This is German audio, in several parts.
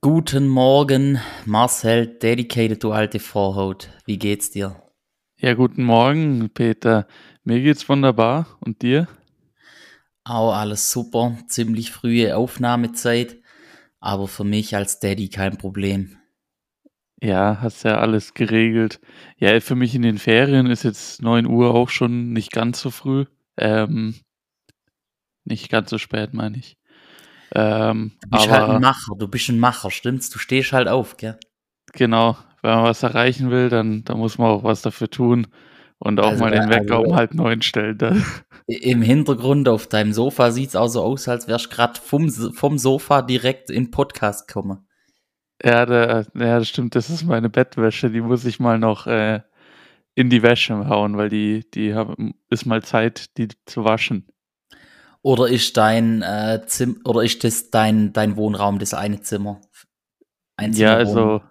Guten Morgen, Marcel, dedicated, du alte Vorhaut. Wie geht's dir? Ja, guten Morgen, Peter. Mir geht's wunderbar. Und dir? Auch alles super. Ziemlich frühe Aufnahmezeit, aber für mich als Daddy kein Problem. Ja, hast ja alles geregelt. Ja, für mich in den Ferien ist jetzt 9 Uhr auch schon nicht ganz so früh. Ähm, nicht ganz so spät, meine ich. Ähm, du bist halt ein Macher, du bist ein Macher, stimmt's? Du stehst halt auf, gell? Genau, wenn man was erreichen will, dann, dann muss man auch was dafür tun und auch also, mal den Wecker also, um halb neun stellen. Dann. Im Hintergrund auf deinem Sofa sieht's auch so aus, als wärst gerade vom, vom Sofa direkt in Podcast gekommen. Ja, der, ja, das stimmt, das ist meine Bettwäsche, die muss ich mal noch äh, in die Wäsche hauen, weil die, die haben, ist mal Zeit, die zu waschen. Oder ist dein äh, Zim oder ist das dein, dein Wohnraum, das eine Zimmer? Ein Zimmer ja, also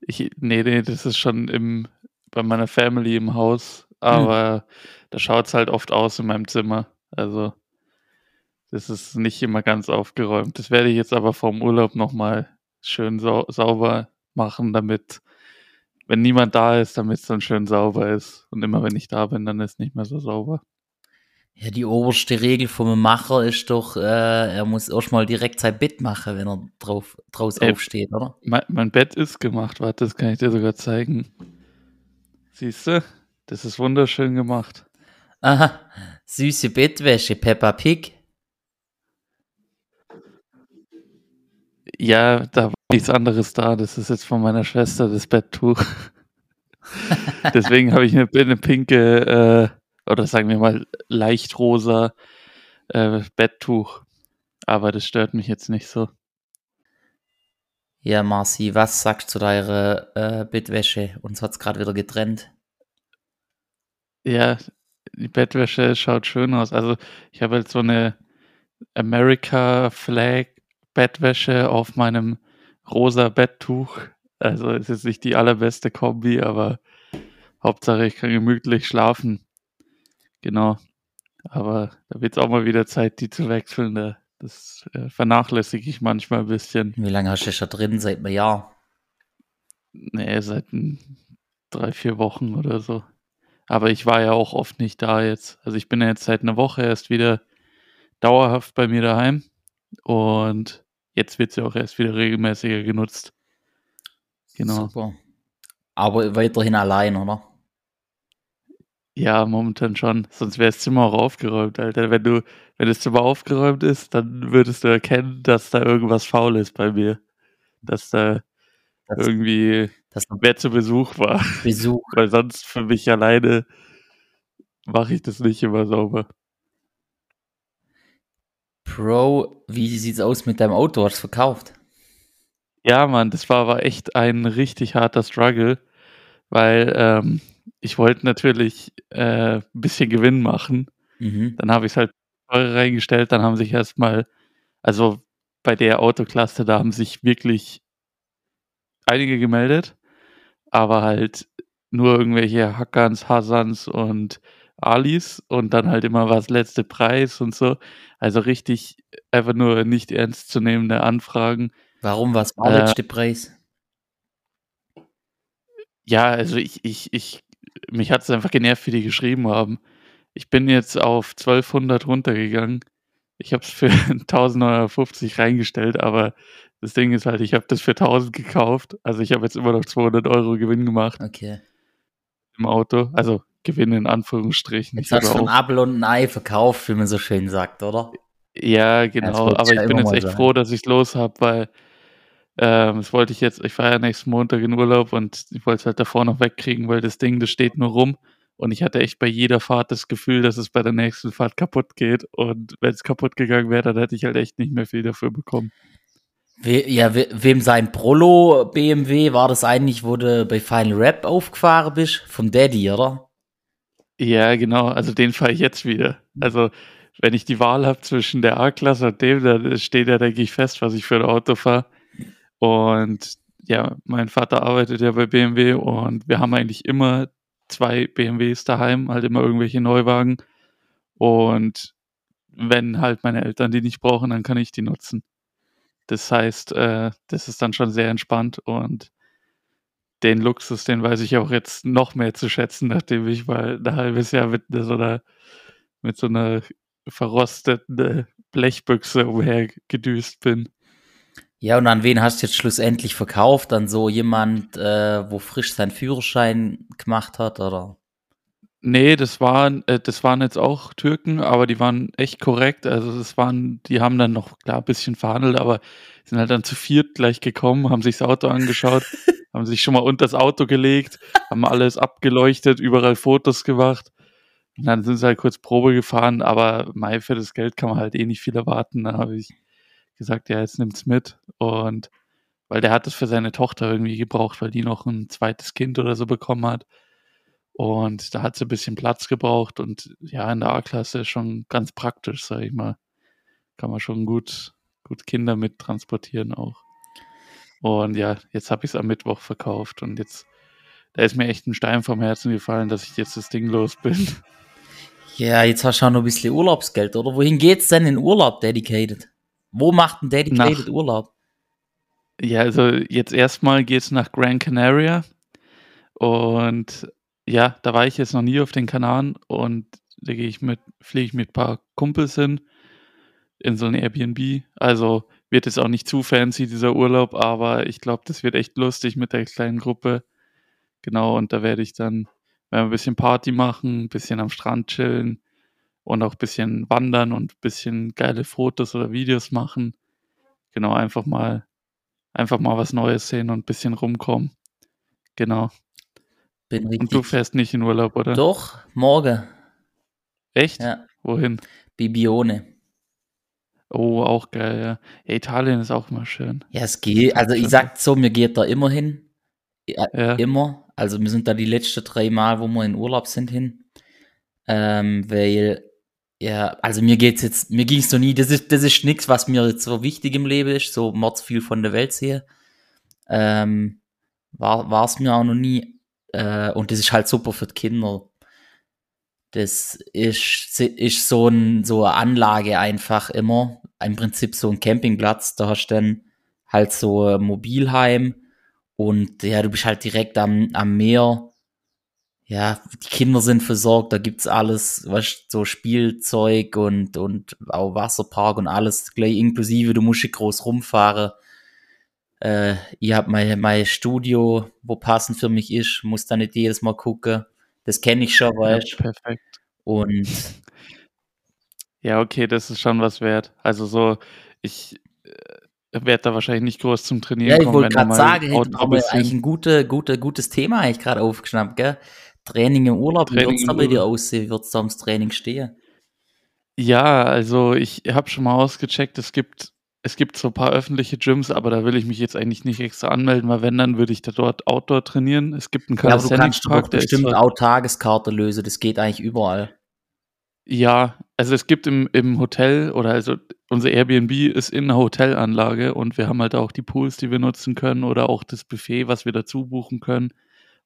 ich, nee, nee, das ist schon im, bei meiner Family im Haus, aber hm. da schaut es halt oft aus in meinem Zimmer. Also das ist nicht immer ganz aufgeräumt. Das werde ich jetzt aber vom Urlaub nochmal schön sau sauber machen, damit, wenn niemand da ist, damit es dann schön sauber ist. Und immer wenn ich da bin, dann ist es nicht mehr so sauber. Ja, die oberste Regel vom Macher ist doch, äh, er muss erstmal direkt sein Bett machen, wenn er drauf, draus äh, aufsteht, oder? Mein, mein, Bett ist gemacht, warte, das kann ich dir sogar zeigen. Siehst du? Das ist wunderschön gemacht. Aha, süße Bettwäsche, Peppa Pig. Ja, da war nichts anderes da. Das ist jetzt von meiner Schwester das Betttuch. Deswegen habe ich eine, eine pinke äh, oder sagen wir mal leicht rosa äh, Betttuch. Aber das stört mich jetzt nicht so. Ja, Marci, was sagst du zu deiner äh, Bettwäsche? Uns hat es gerade wieder getrennt. Ja, die Bettwäsche schaut schön aus. Also ich habe jetzt so eine America Flag Bettwäsche auf meinem rosa Betttuch. Also es ist nicht die allerbeste Kombi, aber Hauptsache ich kann gemütlich schlafen. Genau. Aber da wird es auch mal wieder Zeit, die zu wechseln. Da, das äh, vernachlässige ich manchmal ein bisschen. Wie lange hast du schon drin? Seit einem Jahr? Nee, seit ein, drei, vier Wochen oder so. Aber ich war ja auch oft nicht da jetzt. Also ich bin ja jetzt seit einer Woche erst wieder dauerhaft bei mir daheim. Und jetzt wird sie auch erst wieder regelmäßiger genutzt. Genau. Super. Aber weiterhin allein, oder? Ja, momentan schon. Sonst wäre das Zimmer auch aufgeräumt, Alter. Wenn du, wenn das Zimmer aufgeräumt ist, dann würdest du erkennen, dass da irgendwas faul ist bei mir. Dass da das, irgendwie das wer zu Besuch war. Besuch. Weil sonst für mich alleine mache ich das nicht immer sauber. Bro, wie sieht's aus mit deinem Auto? Hast du verkauft? Ja, Mann, das war aber echt ein richtig harter Struggle, weil ähm, ich wollte natürlich äh, ein bisschen Gewinn machen. Mhm. Dann habe ich es halt reingestellt, dann haben sich erstmal, also bei der Autoklasse, da haben sich wirklich einige gemeldet, aber halt nur irgendwelche Hackerns, Hasans und Alis und dann halt immer was letzte Preis und so. Also richtig einfach nur nicht ernst zu nehmende Anfragen. Warum was war äh, letzte Preis? Ja, also ich, ich, ich mich hat es einfach genervt, wie die geschrieben haben. Ich bin jetzt auf 1200 runtergegangen. Ich habe es für 1050 reingestellt, aber das Ding ist halt, ich habe das für 1000 gekauft. Also ich habe jetzt immer noch 200 Euro Gewinn gemacht. Okay. Im Auto. Also Gewinn in Anführungsstrichen. Jetzt hast du ein Apfel und ein Ei verkauft, wie man so schön sagt, oder? Ja, genau. aber ich bin jetzt echt sein. froh, dass ich es los habe, weil ähm, das wollte ich jetzt, ich fahre ja nächsten Montag in Urlaub und ich wollte es halt davor noch wegkriegen, weil das Ding, das steht nur rum. Und ich hatte echt bei jeder Fahrt das Gefühl, dass es bei der nächsten Fahrt kaputt geht. Und wenn es kaputt gegangen wäre, dann hätte ich halt echt nicht mehr viel dafür bekommen. We ja, we wem sein Prolo BMW war das eigentlich, wo du bei Final Rap aufgefahren bist? Vom Daddy, oder? Ja, genau. Also den fahre ich jetzt wieder. Also wenn ich die Wahl habe zwischen der A-Klasse und dem, dann steht ja, denke ich, fest, was ich für ein Auto fahre. Und ja, mein Vater arbeitet ja bei BMW und wir haben eigentlich immer zwei BMWs daheim, halt immer irgendwelche Neuwagen. Und wenn halt meine Eltern die nicht brauchen, dann kann ich die nutzen. Das heißt, äh, das ist dann schon sehr entspannt und den Luxus, den weiß ich auch jetzt noch mehr zu schätzen, nachdem ich mal ein halbes Jahr mit so einer, mit so einer verrosteten Blechbüchse umhergedüst bin. Ja, und an wen hast du jetzt schlussendlich verkauft? An so jemand, äh, wo frisch seinen Führerschein gemacht hat, oder? Nee, das waren, äh, das waren jetzt auch Türken, aber die waren echt korrekt. Also das waren, die haben dann noch klar ein bisschen verhandelt, aber sind halt dann zu viert gleich gekommen, haben sich das Auto angeschaut, haben sich schon mal unter das Auto gelegt, haben alles abgeleuchtet, überall Fotos gemacht. Und dann sind sie halt kurz Probe gefahren, aber Mai für das Geld kann man halt eh nicht viel erwarten. Dann habe ich gesagt, ja, jetzt nimmt's mit. Und weil der hat es für seine Tochter irgendwie gebraucht, weil die noch ein zweites Kind oder so bekommen hat. Und da hat sie ein bisschen Platz gebraucht und ja, in der A-Klasse schon ganz praktisch, sag ich mal. Kann man schon gut, gut Kinder mit transportieren auch. Und ja, jetzt habe ich es am Mittwoch verkauft und jetzt, da ist mir echt ein Stein vom Herzen gefallen, dass ich jetzt das Ding los bin. Ja, jetzt hast du auch noch ein bisschen Urlaubsgeld, oder? Wohin geht's denn in Urlaub, Dedicated? Wo macht ein Dedicated nach, Urlaub? Ja, also jetzt erstmal geht's nach Gran Canaria und ja, da war ich jetzt noch nie auf den Kanaren und da gehe ich mit, fliege ich mit ein paar Kumpels hin in so ein Airbnb. Also wird es auch nicht zu fancy, dieser Urlaub, aber ich glaube, das wird echt lustig mit der kleinen Gruppe. Genau, und da werde ich dann werden ein bisschen Party machen, ein bisschen am Strand chillen und auch ein bisschen wandern und ein bisschen geile Fotos oder Videos machen. Genau, einfach mal, einfach mal was Neues sehen und ein bisschen rumkommen. Genau. Bin richtig. Und du fährst nicht in Urlaub, oder? Doch, morgen. Echt? Ja. Wohin? Bibione. Oh, auch geil, ja. ja. Italien ist auch immer schön. Ja, es geht. Also ich sag so, mir geht da immer hin. Ja, ja. Immer. Also wir sind da die letzten drei Mal, wo wir in Urlaub sind, hin. Ähm, weil, ja, also mir geht's jetzt, mir ging's noch nie, das ist, das ist nichts, was mir jetzt so wichtig im Leben ist, so mords viel von der Welt sehe. Ähm, war es mir auch noch nie. Äh, und das ist halt super für die Kinder. Das ist, ist so, ein, so eine Anlage einfach immer. Im Prinzip so ein Campingplatz. Da hast du dann halt so ein Mobilheim und ja, du bist halt direkt am, am Meer. Ja, die Kinder sind versorgt, da gibt's alles, was so Spielzeug und, und auch Wasserpark und alles gleich inklusive. Du musst nicht groß rumfahren. Äh, ich habe mein, mein Studio, wo passend für mich ist, muss da nicht jedes Mal gucken. Das kenne ich schon, weißt ja, Perfekt. Und ja, okay, das ist schon was wert. Also so, ich äh, werde da wahrscheinlich nicht groß zum Trainieren ja, ich wollte gerade sagen, haben wir eigentlich ein gute, gute, gutes Thema eigentlich gerade aufgeschnappt, gell? Training im Urlaub, wie wird es da bei dir aussehen? Wird es da ums Training stehen? Ja, also ich habe schon mal ausgecheckt, es gibt es gibt so ein paar öffentliche Gyms, aber da will ich mich jetzt eigentlich nicht extra anmelden, weil wenn, dann würde ich da dort Outdoor trainieren. Es gibt einen Calisthenics ja, aber du kannst Park, der bestimmt auch Tageskarte lösen, das geht eigentlich überall. Ja, also es gibt im, im Hotel oder also unser Airbnb ist in einer Hotelanlage und wir haben halt auch die Pools, die wir nutzen können oder auch das Buffet, was wir dazu buchen können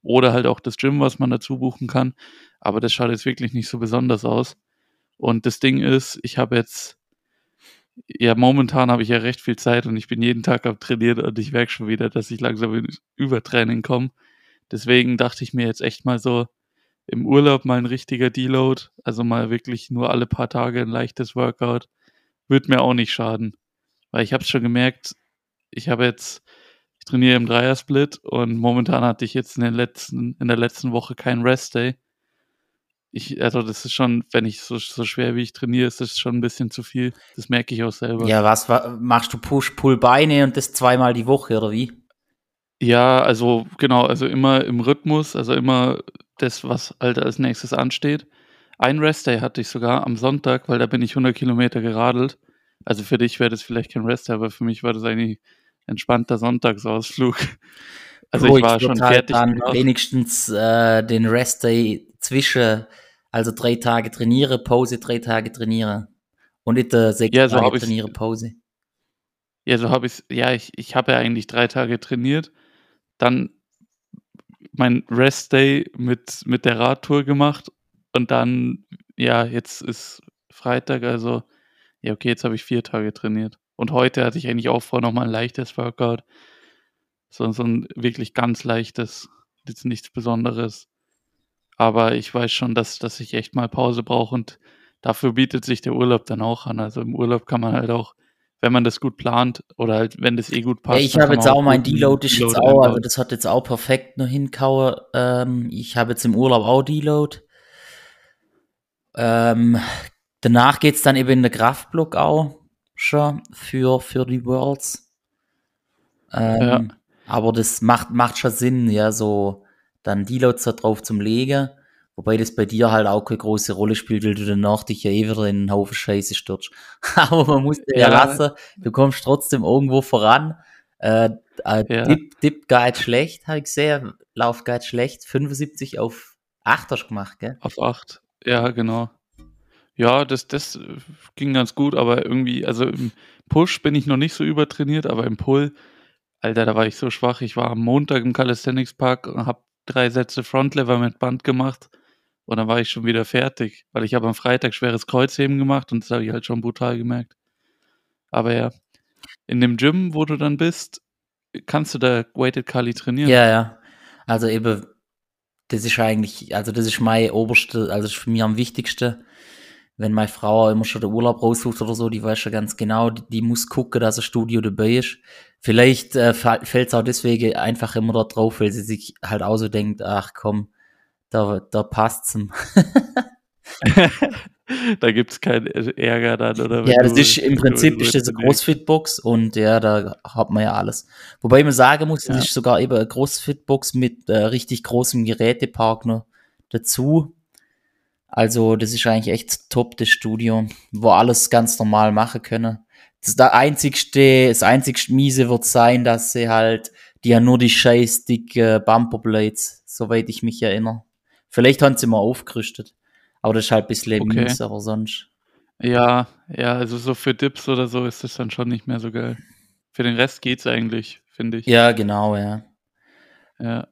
oder halt auch das Gym, was man dazu buchen kann. Aber das schaut jetzt wirklich nicht so besonders aus. Und das Ding ist, ich habe jetzt ja, momentan habe ich ja recht viel Zeit und ich bin jeden Tag am Trainieren und ich merke schon wieder, dass ich langsam in Übertraining komme. Deswegen dachte ich mir jetzt echt mal so, im Urlaub mal ein richtiger Deload, also mal wirklich nur alle paar Tage ein leichtes Workout, wird mir auch nicht schaden. Weil ich habe es schon gemerkt, ich habe jetzt, ich trainiere im Dreiersplit und momentan hatte ich jetzt in, den letzten, in der letzten Woche keinen Rest Day ich, also das ist schon, wenn ich so, so schwer wie ich trainiere, ist das schon ein bisschen zu viel. Das merke ich auch selber. Ja, was machst du Push-Pull-Beine und das zweimal die Woche oder wie? Ja, also genau, also immer im Rhythmus, also immer das, was halt als nächstes ansteht. Ein Rest-Day hatte ich sogar am Sonntag, weil da bin ich 100 Kilometer geradelt. Also für dich wäre das vielleicht kein Rest-Day, aber für mich war das eigentlich entspannter Sonntagsausflug. Also Bro, ich war schon halt fertig. Dann wenigstens äh, den Rest-Day zwischen also drei Tage trainiere, Pause, drei Tage trainiere. Und nicht äh, sechs ja, so Tage trainiere, Pause. Ja, so habe ich. Ja, ich, ich habe ja eigentlich drei Tage trainiert. Dann mein Rest Day mit, mit der Radtour gemacht. Und dann, ja, jetzt ist Freitag, also, ja, okay, jetzt habe ich vier Tage trainiert. Und heute hatte ich eigentlich auch vor, nochmal ein leichtes Workout. So, so ein wirklich ganz leichtes, jetzt nichts Besonderes. Aber ich weiß schon, dass, dass ich echt mal Pause brauche und dafür bietet sich der Urlaub dann auch an. Also im Urlaub kann man halt auch, wenn man das gut plant oder halt, wenn das eh gut passt. Ja, ich habe jetzt auch mein Deload ist jetzt auch, also das hat jetzt auch perfekt noch hinkauen. Ähm, ich habe jetzt im Urlaub auch Deload. Ähm, danach es dann eben in der Kraftblock auch für, für die Worlds. Ähm, ja. Aber das macht, macht schon Sinn, ja, so dann Deloads da drauf zum Legen. Wobei das bei dir halt auch keine große Rolle spielt, weil du danach dich ja eh wieder in einen Haufen Scheiße stürzt. Aber man muss dir ja, ja lassen, du kommst trotzdem irgendwo voran. Äh, äh, ja. Dip, Dip geht schlecht, habe ich gesehen. Lauf geht schlecht. 75 auf 8 hast du gemacht, gell? Auf 8, ja, genau. Ja, das, das ging ganz gut, aber irgendwie, also im Push bin ich noch nicht so übertrainiert, aber im Pull, Alter, da war ich so schwach. Ich war am Montag im Calisthenics Park und habe drei Sätze Frontlever mit Band gemacht und dann war ich schon wieder fertig, weil ich habe am Freitag schweres Kreuzheben gemacht und das habe ich halt schon brutal gemerkt. Aber ja, in dem Gym, wo du dann bist, kannst du da Weighted Kali trainieren? Ja, ja. Also eben, das ist eigentlich, also das ist mein oberste, also das ist für mich am wichtigsten. Wenn meine Frau immer schon den Urlaub raussucht oder so, die weiß schon ganz genau, die, die muss gucken, dass ein Studio dabei ist. Vielleicht äh, fällt es auch deswegen einfach immer da drauf, weil sie sich halt auch so denkt, ach komm, da, da passt's ihm. da gibt's keinen Ärger dann, oder? Ja, das ist im Prinzip ist das eine Crossfit-Box und ja, da hat man ja alles. Wobei man sagen muss, ja. das ist sogar eben eine Crossfit-Box mit äh, richtig großem Gerätepark noch dazu. Also, das ist eigentlich echt top, das Studio, wo alles ganz normal machen können. Das, der einzigste, das einzigste Miese wird sein, dass sie halt, die haben nur die scheiß dicke Bumperblades, soweit ich mich erinnere. Vielleicht haben sie mal aufgerüstet. Aber das ist halt ein bisschen okay. mies, aber sonst. Ja, ja, also so für Dips oder so ist das dann schon nicht mehr so geil. Für den Rest geht's eigentlich, finde ich. Ja, genau, ja. Ja.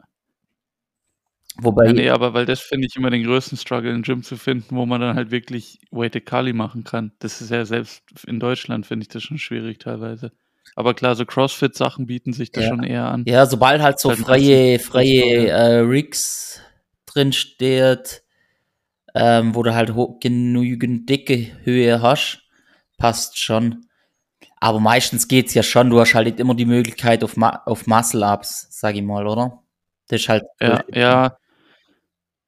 Wobei. Ja, nee, aber weil das finde ich immer den größten Struggle im Gym zu finden, wo man dann halt wirklich Weighted Kali machen kann. Das ist ja selbst in Deutschland finde ich das schon schwierig teilweise. Aber klar, so Crossfit-Sachen bieten sich da ja. schon eher an. Ja, sobald halt so halt freie, freie äh, Rigs drin steht, ähm, wo du halt genügend dicke Höhe hast, passt schon. Aber meistens geht's ja schon, du hast halt immer die Möglichkeit auf, Ma auf Muscle-Ups, sag ich mal, oder? Das ist halt. Ja, ja,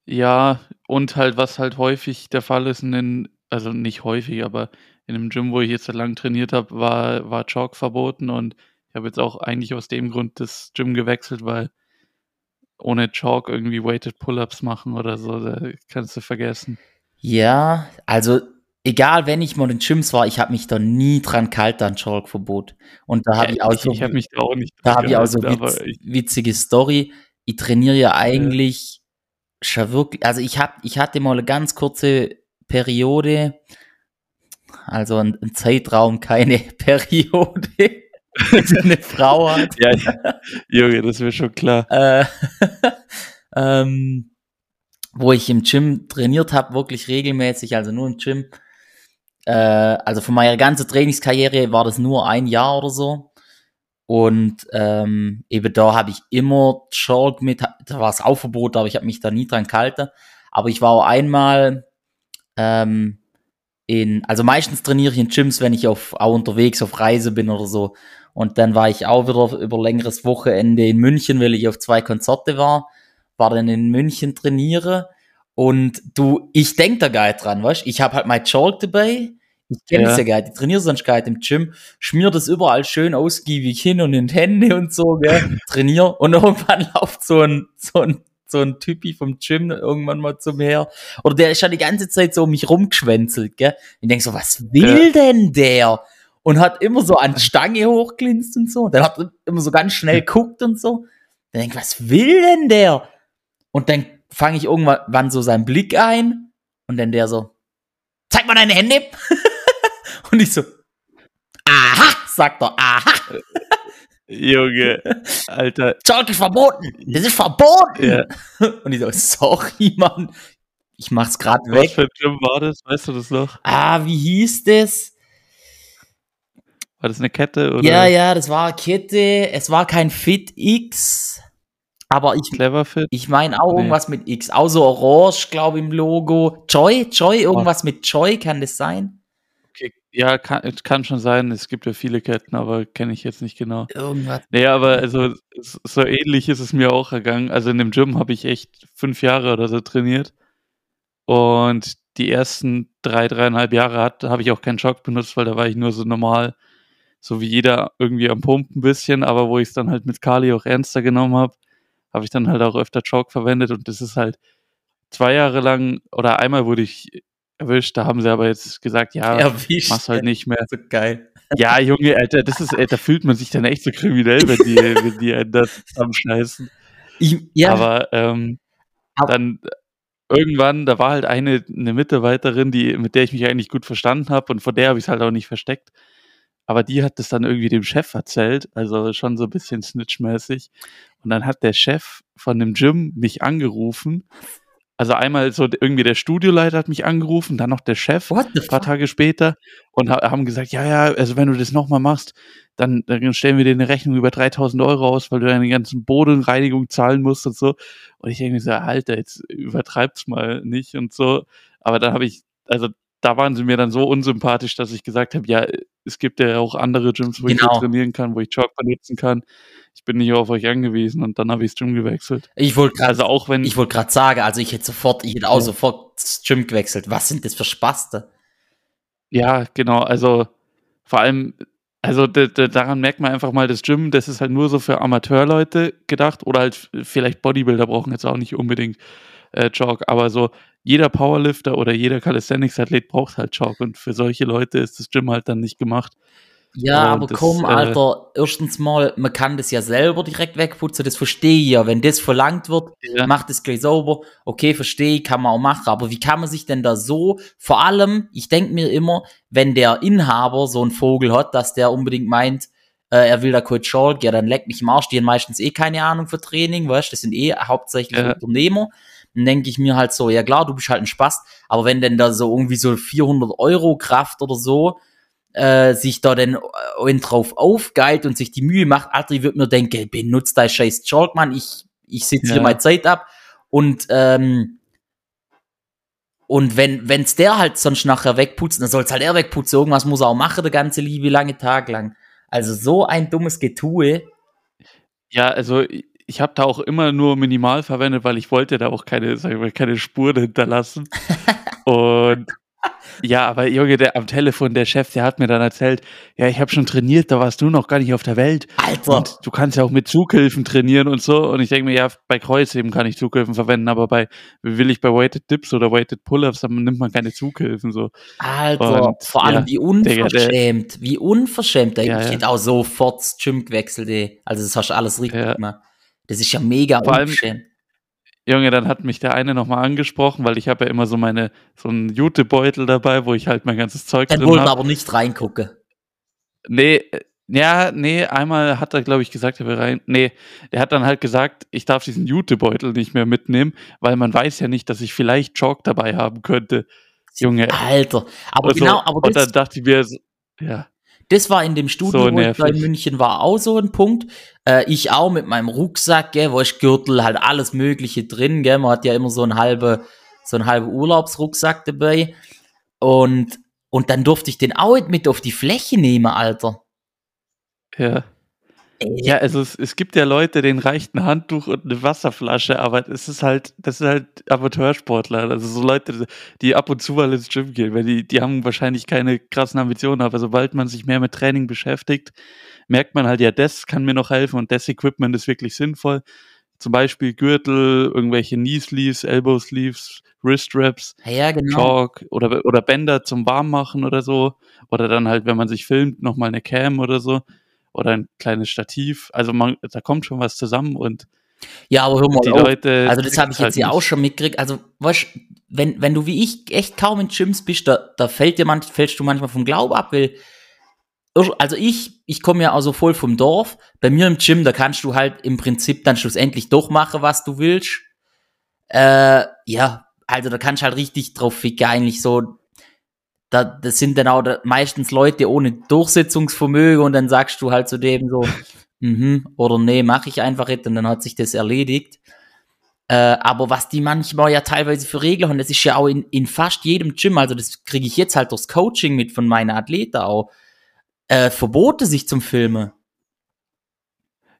ja, und halt, was halt häufig der Fall ist, in den, also nicht häufig, aber in dem Gym, wo ich jetzt lang trainiert habe, war, war Chalk verboten und ich habe jetzt auch eigentlich aus dem Grund das Gym gewechselt, weil ohne Chalk irgendwie Weighted Pull-Ups machen oder so, da kannst du vergessen. Ja, also egal, wenn ich mal in Gyms war, ich habe mich da nie dran kalt an Chalk-Verbot. Und da habe ja, ich auch so, ich, ich mich da auch nicht da habe ich auch so witz, witzige Story. Ich trainiere ja eigentlich. Schon wirklich, also ich hab, ich hatte mal eine ganz kurze Periode, also ein, ein Zeitraum, keine Periode eine Frau hat. Ja, ja. Junge, das wäre schon klar. Äh, ähm, wo ich im Gym trainiert habe, wirklich regelmäßig, also nur im Gym. Äh, also von meiner ganzen Trainingskarriere war das nur ein Jahr oder so. Und ähm, eben da habe ich immer Chalk mit, da war es auch verboten, aber ich habe mich da nie dran gehalten. Aber ich war auch einmal ähm, in, also meistens trainiere ich in Gyms, wenn ich auf, auch unterwegs auf Reise bin oder so. Und dann war ich auch wieder über längeres Wochenende in München, weil ich auf zwei Konzerte war. War dann in München trainiere. Und du, ich denk da geil dran, weißt Ich habe halt mein Chalk dabei. Ich kenne es ja. ja geil. Ich trainiere sonst geil im Gym, schmier das überall schön ausgiebig hin und in die Hände und so, gell? trainiere. Und irgendwann läuft so ein, so ein, so ein Typi vom Gym irgendwann mal zum her. Oder der ist schon die ganze Zeit so um mich rumgeschwänzelt, gell? Ich denk so, was will ja. denn der? und hat immer so an Stange hochglinst und so. Dann hat er immer so ganz schnell guckt und so. Dann denk ich, was will denn der? Und dann fange ich irgendwann so seinen Blick ein und dann der so, zeig mal deine Hände. und ich so, aha, sagt er, aha. Junge, Alter. Chalk ist verboten. Das ist verboten. Ja. Und ich so, sorry, Mann. Ich mach's grad weg. Was für ein Gym war das? Weißt du das noch? Ah, wie hieß das? War das eine Kette? Oder? Ja, ja, das war eine Kette. Es war kein Fit X. Aber ich, Clever Fit? ich meine auch nee. irgendwas mit X. Außer Orange, glaube ich, im Logo. Joy? Joy? Irgendwas oh. mit Joy, kann das sein? Okay, ja, kann, kann schon sein. Es gibt ja viele Ketten, aber kenne ich jetzt nicht genau. Irgendwas. Nee, aber also so ähnlich ist es mir auch ergangen. Also in dem Gym habe ich echt fünf Jahre oder so trainiert. Und die ersten drei, dreieinhalb Jahre habe ich auch keinen Schock benutzt, weil da war ich nur so normal, so wie jeder irgendwie am Pumpen ein bisschen, aber wo ich es dann halt mit Kali auch ernster genommen habe, habe ich dann halt auch öfter Chalk verwendet und das ist halt zwei Jahre lang oder einmal wurde ich erwischt, da haben sie aber jetzt gesagt, ja, Erwischt, mach's halt nicht mehr. So geil. Ja, Junge, Alter, das ist, da fühlt man sich dann echt so kriminell, wenn die, wenn die einen das zusammenscheißen. Ich, ja. Aber ähm, dann irgendwann, da war halt eine, eine Mitarbeiterin, die, mit der ich mich eigentlich gut verstanden habe und vor der habe ich es halt auch nicht versteckt. Aber die hat das dann irgendwie dem Chef erzählt, also schon so ein bisschen snitchmäßig. Und dann hat der Chef von dem Gym mich angerufen also einmal so irgendwie der Studioleiter hat mich angerufen, dann noch der Chef ein paar Tage später und haben gesagt, ja, ja, also wenn du das nochmal machst, dann, dann stellen wir dir eine Rechnung über 3000 Euro aus, weil du deine ganzen Bodenreinigung zahlen musst und so. Und ich denke mir so, Alter, jetzt übertreib's mal nicht und so. Aber dann habe ich, also da waren sie mir dann so unsympathisch, dass ich gesagt habe, ja, es gibt ja auch andere Gyms, wo genau. ich trainieren kann, wo ich Chalk benutzen kann. Ich bin nicht auf euch angewiesen und dann habe ich das Gym gewechselt. Ich wollte gerade, also auch wenn ich wollte gerade sagen, also ich hätte sofort, ich hätte auch ja. sofort das Gym gewechselt. Was sind das für Spaste? Ja, genau. Also vor allem, also daran merkt man einfach mal, das Gym, das ist halt nur so für Amateurleute gedacht oder halt vielleicht Bodybuilder brauchen jetzt auch nicht unbedingt äh, Jog, aber so jeder Powerlifter oder jeder Calisthenics-Athlet braucht halt Chalk und für solche Leute ist das Gym halt dann nicht gemacht. Ja, und aber das, komm, äh, Alter, erstens mal, man kann das ja selber direkt wegputzen, das verstehe ich ja. Wenn das verlangt wird, ja. macht es gleich sauber. Okay, verstehe ich, kann man auch machen. Aber wie kann man sich denn da so, vor allem, ich denke mir immer, wenn der Inhaber so einen Vogel hat, dass der unbedingt meint, äh, er will da kurz Schalk, ja, dann leckt mich im Arsch, die haben meistens eh keine Ahnung für Training, weißt das sind eh hauptsächlich ja. Unternehmer dann denke ich mir halt so, ja klar, du bist halt ein Spaß, aber wenn denn da so irgendwie so 400 Euro Kraft oder so äh, sich da denn äh, drauf aufgeilt und sich die Mühe macht, Alter, ich würde mir denken, benutzt dein scheiß Chalk, Mann, ich, ich sitze ja. hier meine Zeit ab und ähm, und wenn wenn's der halt sonst nachher wegputzt, dann soll's halt er wegputzen. Irgendwas muss er auch machen, der ganze liebe lange Tag lang. Also so ein dummes Getue. Ja, also ich habe da auch immer nur minimal verwendet, weil ich wollte da auch keine, sag ich mal, keine Spuren hinterlassen. Und ja, aber Junge, der am Telefon, der Chef, der hat mir dann erzählt, ja, ich habe schon trainiert, da warst du noch gar nicht auf der Welt. Alter. Und du kannst ja auch mit Zughilfen trainieren und so. Und ich denke mir, ja, bei Kreuzheben kann ich Zughilfen verwenden, aber bei, will ich bei Weighted Dips oder Weighted Pull-Ups, dann nimmt man keine Zughilfen, so. Alter, und, vor allem ja, wie unverschämt, der, wie unverschämt. Ja, ich ja. hätte auch sofort das Gym gewechselt, ey. Also das hast du alles richtig ja. gemacht. Das ist ja mega Vor unverschämt. Junge, dann hat mich der eine nochmal angesprochen, weil ich habe ja immer so meine, so einen Jutebeutel dabei, wo ich halt mein ganzes Zeug dann drin habe. Dann aber nicht reingucken. Nee, äh, ja, nee, einmal hat er, glaube ich, gesagt, er will rein. Nee, der hat dann halt gesagt, ich darf diesen Jutebeutel nicht mehr mitnehmen, weil man weiß ja nicht, dass ich vielleicht Chalk dabei haben könnte. Junge. Alter, aber und genau, aber Und dann dachte ich mir, ja. Das war in dem Studio, so wo ich in München war, auch so ein Punkt. Äh, ich auch mit meinem Rucksack, gell, wo ich Gürtel, halt alles Mögliche drin, gell. Man hat ja immer so einen halbe, so einen halben Urlaubsrucksack dabei. Und, und dann durfte ich den auch mit auf die Fläche nehmen, Alter. Ja. Ja, also es, es gibt ja Leute, denen reicht ein Handtuch und eine Wasserflasche, aber es ist halt, das sind halt Amateursportler, also so Leute, die ab und zu mal ins Gym gehen, weil die, die haben wahrscheinlich keine krassen Ambitionen, aber sobald man sich mehr mit Training beschäftigt, merkt man halt, ja, das kann mir noch helfen und das Equipment ist wirklich sinnvoll. Zum Beispiel Gürtel, irgendwelche Knee Sleeves, Elbow Sleeves, Wrist Wraps, ja, genau. Chalk oder, oder Bänder zum Warmmachen oder so. Oder dann halt, wenn man sich filmt, nochmal eine Cam oder so oder ein kleines Stativ. Also man, da kommt schon was zusammen und ja, aber hör mal, die auf. Leute, also das habe ich jetzt halt ja auch schon mitgekriegt. Also weißt, wenn wenn du wie ich echt kaum in Gyms bist, da, da fällt dir manch, fällst du manchmal vom Glauben ab, weil also ich ich komme ja also voll vom Dorf. Bei mir im Gym, da kannst du halt im Prinzip dann schlussendlich doch machen, was du willst. Äh, ja, also da kannst du halt richtig drauf ficken, eigentlich so da, das sind dann auch meistens Leute ohne Durchsetzungsvermögen und dann sagst du halt zu dem so, mhm, oder nee, mache ich einfach nicht und dann hat sich das erledigt. Äh, aber was die manchmal ja teilweise für Regeln haben, das ist ja auch in, in fast jedem Gym, also das kriege ich jetzt halt durchs Coaching mit von meinen Athleten auch, äh, Verbote sich zum Filmen.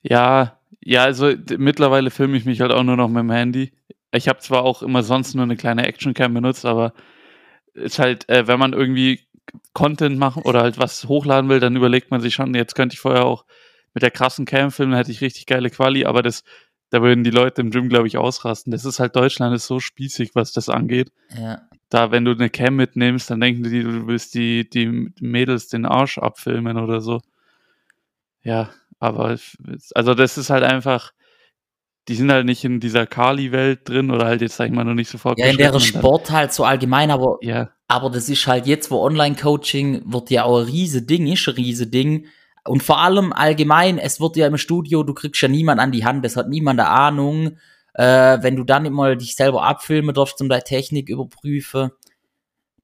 Ja, ja, also mittlerweile filme ich mich halt auch nur noch mit dem Handy. Ich habe zwar auch immer sonst nur eine kleine Actioncam benutzt, aber ist halt, äh, wenn man irgendwie Content machen oder halt was hochladen will, dann überlegt man sich schon, jetzt könnte ich vorher auch mit der krassen Cam filmen, hätte ich richtig geile Quali, aber das da würden die Leute im Gym, glaube ich, ausrasten. Das ist halt, Deutschland ist so spießig, was das angeht. Ja. Da, wenn du eine Cam mitnimmst, dann denken die, du willst die, die Mädels den Arsch abfilmen oder so. Ja, aber, also das ist halt einfach, die sind halt nicht in dieser Kali-Welt drin oder halt jetzt, sag ich mal, noch nicht so Ja, in der Sport halt so allgemein, aber, ja. aber das ist halt jetzt, wo Online-Coaching wird ja auch ein riese Ding, ist ein riese Ding und vor allem allgemein, es wird ja im Studio, du kriegst ja niemand an die Hand, es hat niemand eine Ahnung. Äh, wenn du dann immer dich selber abfilmen darfst und deine Technik überprüfen,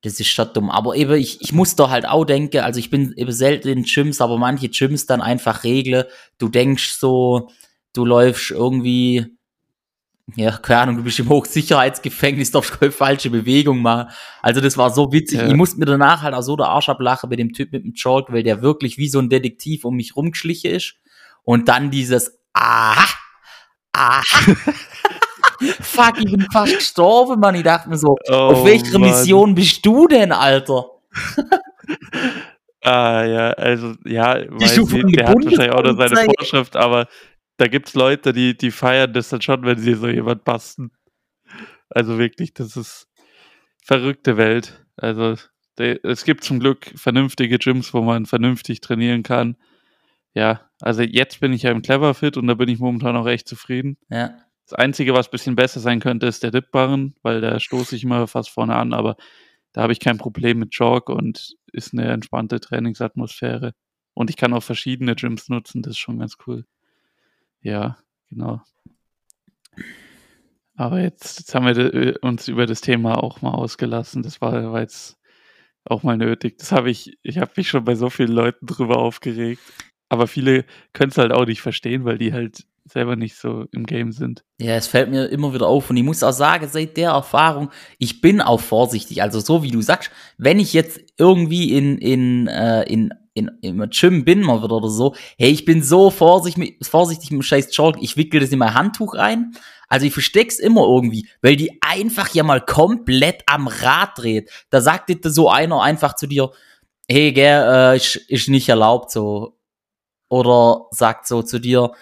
das ist schon dumm. Aber eben, ich, ich muss da halt auch denken, also ich bin eben selten in Gyms, aber manche Gyms dann einfach regeln. Du denkst so, du läufst irgendwie ja, keine Ahnung, du bist im Hochsicherheitsgefängnis, darfst keine falsche Bewegung machen. Also das war so witzig. Ja. Ich musste mir danach halt auch so der Arsch ablachen mit dem Typ mit dem Chalk, weil der wirklich wie so ein Detektiv um mich rumgeschlichen ist. Und dann dieses Aha, aha. Fuck, ich bin fast gestorben, Mann. Ich dachte mir so, oh, auf welcher Mann. Mission bist du denn, Alter? ah, ja, also, ja, weiß nicht, der hat wahrscheinlich auch noch seine Vorschrift, aber da gibt es Leute, die, die feiern das dann schon, wenn sie so jemand basten. Also wirklich, das ist verrückte Welt. Also es gibt zum Glück vernünftige Gyms, wo man vernünftig trainieren kann. Ja, also jetzt bin ich ja im Cleverfit und da bin ich momentan auch echt zufrieden. Ja. Das Einzige, was ein bisschen besser sein könnte, ist der Dipbarren, weil da stoße ich immer fast vorne an, aber da habe ich kein Problem mit Jog und ist eine entspannte Trainingsatmosphäre. Und ich kann auch verschiedene Gyms nutzen, das ist schon ganz cool. Ja, genau. Aber jetzt, jetzt haben wir äh, uns über das Thema auch mal ausgelassen. Das war, war jetzt auch mal nötig. Das habe ich, ich habe mich schon bei so vielen Leuten drüber aufgeregt. Aber viele können es halt auch nicht verstehen, weil die halt selber nicht so im Game sind. Ja, es fällt mir immer wieder auf und ich muss auch sagen, seit der Erfahrung, ich bin auch vorsichtig. Also so wie du sagst, wenn ich jetzt irgendwie in, in, äh, in in, im Gym bin mal wieder oder so, hey, ich bin so vorsichtig, vorsichtig mit dem scheiß Chalk, ich wickel das in mein Handtuch ein. Also ich versteck's immer irgendwie, weil die einfach ja mal komplett am Rad dreht. Da sagt dir so einer einfach zu dir, hey, gell, äh, ist, ist nicht erlaubt so. Oder sagt so zu dir,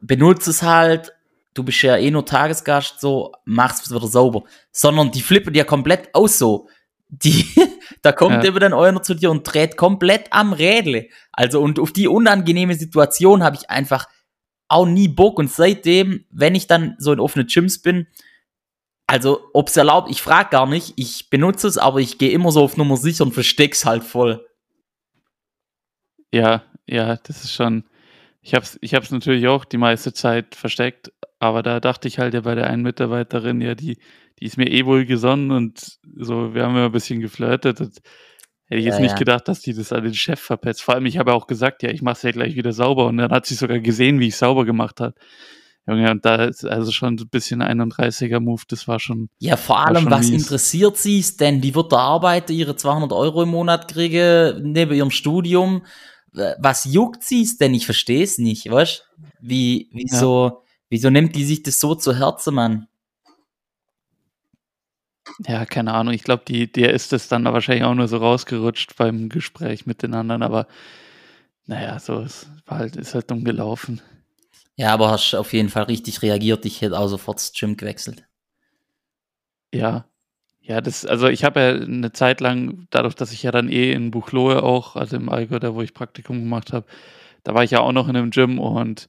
benutze es halt, du bist ja eh nur Tagesgast, so, mach's wieder sauber. Sondern die flippen ja komplett aus so die, da kommt ja. eben dann einer zu dir und dreht komplett am Rädle. Also, und auf die unangenehme Situation habe ich einfach auch nie Bock. Und seitdem, wenn ich dann so in offene Gyms bin, also, ob es erlaubt, ich frage gar nicht, ich benutze es, aber ich gehe immer so auf Nummer sicher und versteck's halt voll. Ja, ja, das ist schon. Ich hab's, ich hab's natürlich auch die meiste Zeit versteckt, aber da dachte ich halt ja bei der einen Mitarbeiterin, ja, die, die ist mir eh wohl gesonnen und so, wir haben ja ein bisschen geflirtet. Und hätte ich jetzt ja, nicht ja. gedacht, dass die das an den Chef verpetzt. Vor allem, ich habe ja auch gesagt, ja, ich mache es ja gleich wieder sauber. Und dann hat sie sogar gesehen, wie ich sauber gemacht habe. Junge, und da ist also schon ein bisschen 31er-Move, das war schon. Ja, vor allem, was mies. interessiert sie es denn? Die wird der Arbeiter ihre 200 Euro im Monat kriegen, neben ihrem Studium. Was juckt sie es denn? Ich verstehe es nicht, weißt Wie, wieso, ja. wieso nimmt die sich das so zu Herzen, Mann? Ja, keine Ahnung. Ich glaube, die, der ist es dann wahrscheinlich auch nur so rausgerutscht beim Gespräch mit den anderen, aber naja, so ist halt, ist halt dumm gelaufen. Ja, aber hast auf jeden Fall richtig reagiert. Ich hätte auch sofort das Gym gewechselt. Ja. Ja, das, also ich habe ja eine Zeit lang, dadurch, dass ich ja dann eh in Buchloe auch, also im Allgäu, da wo ich Praktikum gemacht habe, da war ich ja auch noch in einem Gym und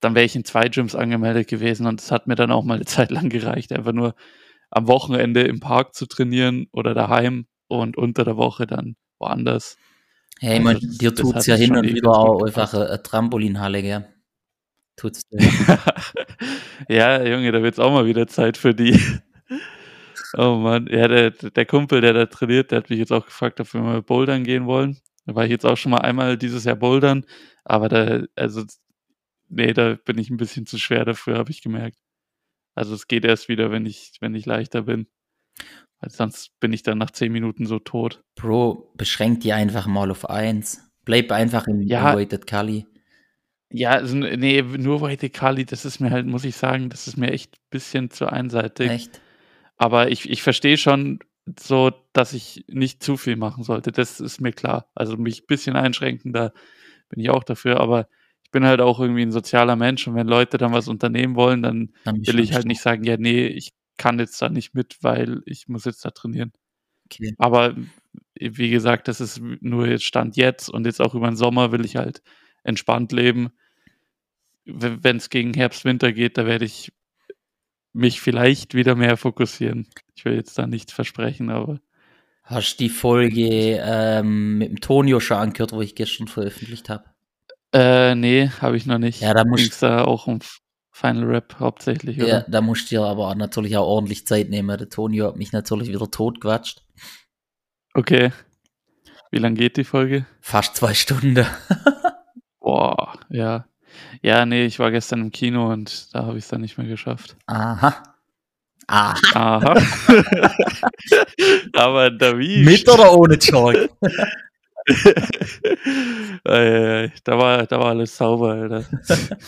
dann wäre ich in zwei Gyms angemeldet gewesen und das hat mir dann auch mal eine Zeit lang gereicht, einfach nur am Wochenende im Park zu trainieren oder daheim und unter der Woche dann woanders. Hey, also, man, dir tut's ja hin und wieder auch einfach eine Trampolinhalle, gell? Tut's dir. ja, Junge, da wird's auch mal wieder Zeit für die. oh Mann, ja, der, der Kumpel, der da trainiert, der hat mich jetzt auch gefragt, ob wir mal bouldern gehen wollen. Da war ich jetzt auch schon mal einmal dieses Jahr bouldern, aber da, also, nee, da bin ich ein bisschen zu schwer dafür, habe ich gemerkt. Also es geht erst wieder, wenn ich, wenn ich leichter bin. Weil sonst bin ich dann nach zehn Minuten so tot. Bro, beschränk die einfach mal auf eins. Bleib einfach im ja, Weighted Kali. Ja, also, nee, nur Weighted Kali, das ist mir halt, muss ich sagen, das ist mir echt ein bisschen zu einseitig. Echt? Aber ich, ich verstehe schon so, dass ich nicht zu viel machen sollte. Das ist mir klar. Also mich ein bisschen einschränken, da bin ich auch dafür. Aber bin halt auch irgendwie ein sozialer Mensch und wenn Leute dann was unternehmen wollen, dann, dann will ich halt nicht sagen, ja, nee, ich kann jetzt da nicht mit, weil ich muss jetzt da trainieren. Okay. Aber wie gesagt, das ist nur jetzt Stand jetzt und jetzt auch über den Sommer will ich halt entspannt leben. Wenn es gegen Herbst, Winter geht, da werde ich mich vielleicht wieder mehr fokussieren. Ich will jetzt da nichts versprechen, aber. Hast du die Folge ähm, mit dem Tonio schon angehört, wo ich gestern veröffentlicht habe? Äh, nee, habe ich noch nicht. Ja, da muss da auch um Final Rap hauptsächlich, oder? Ja, da musst du dir aber natürlich auch ordentlich Zeit nehmen. Der Tonio hat mich natürlich wieder totgewatscht. Okay. Wie lange geht die Folge? Fast zwei Stunden. Boah, ja. Ja, nee, ich war gestern im Kino und da habe ich es dann nicht mehr geschafft. Aha. Aha. Aha. Aber da wie? Mit oder ohne Chalk? da, war, da war alles sauber, Alter.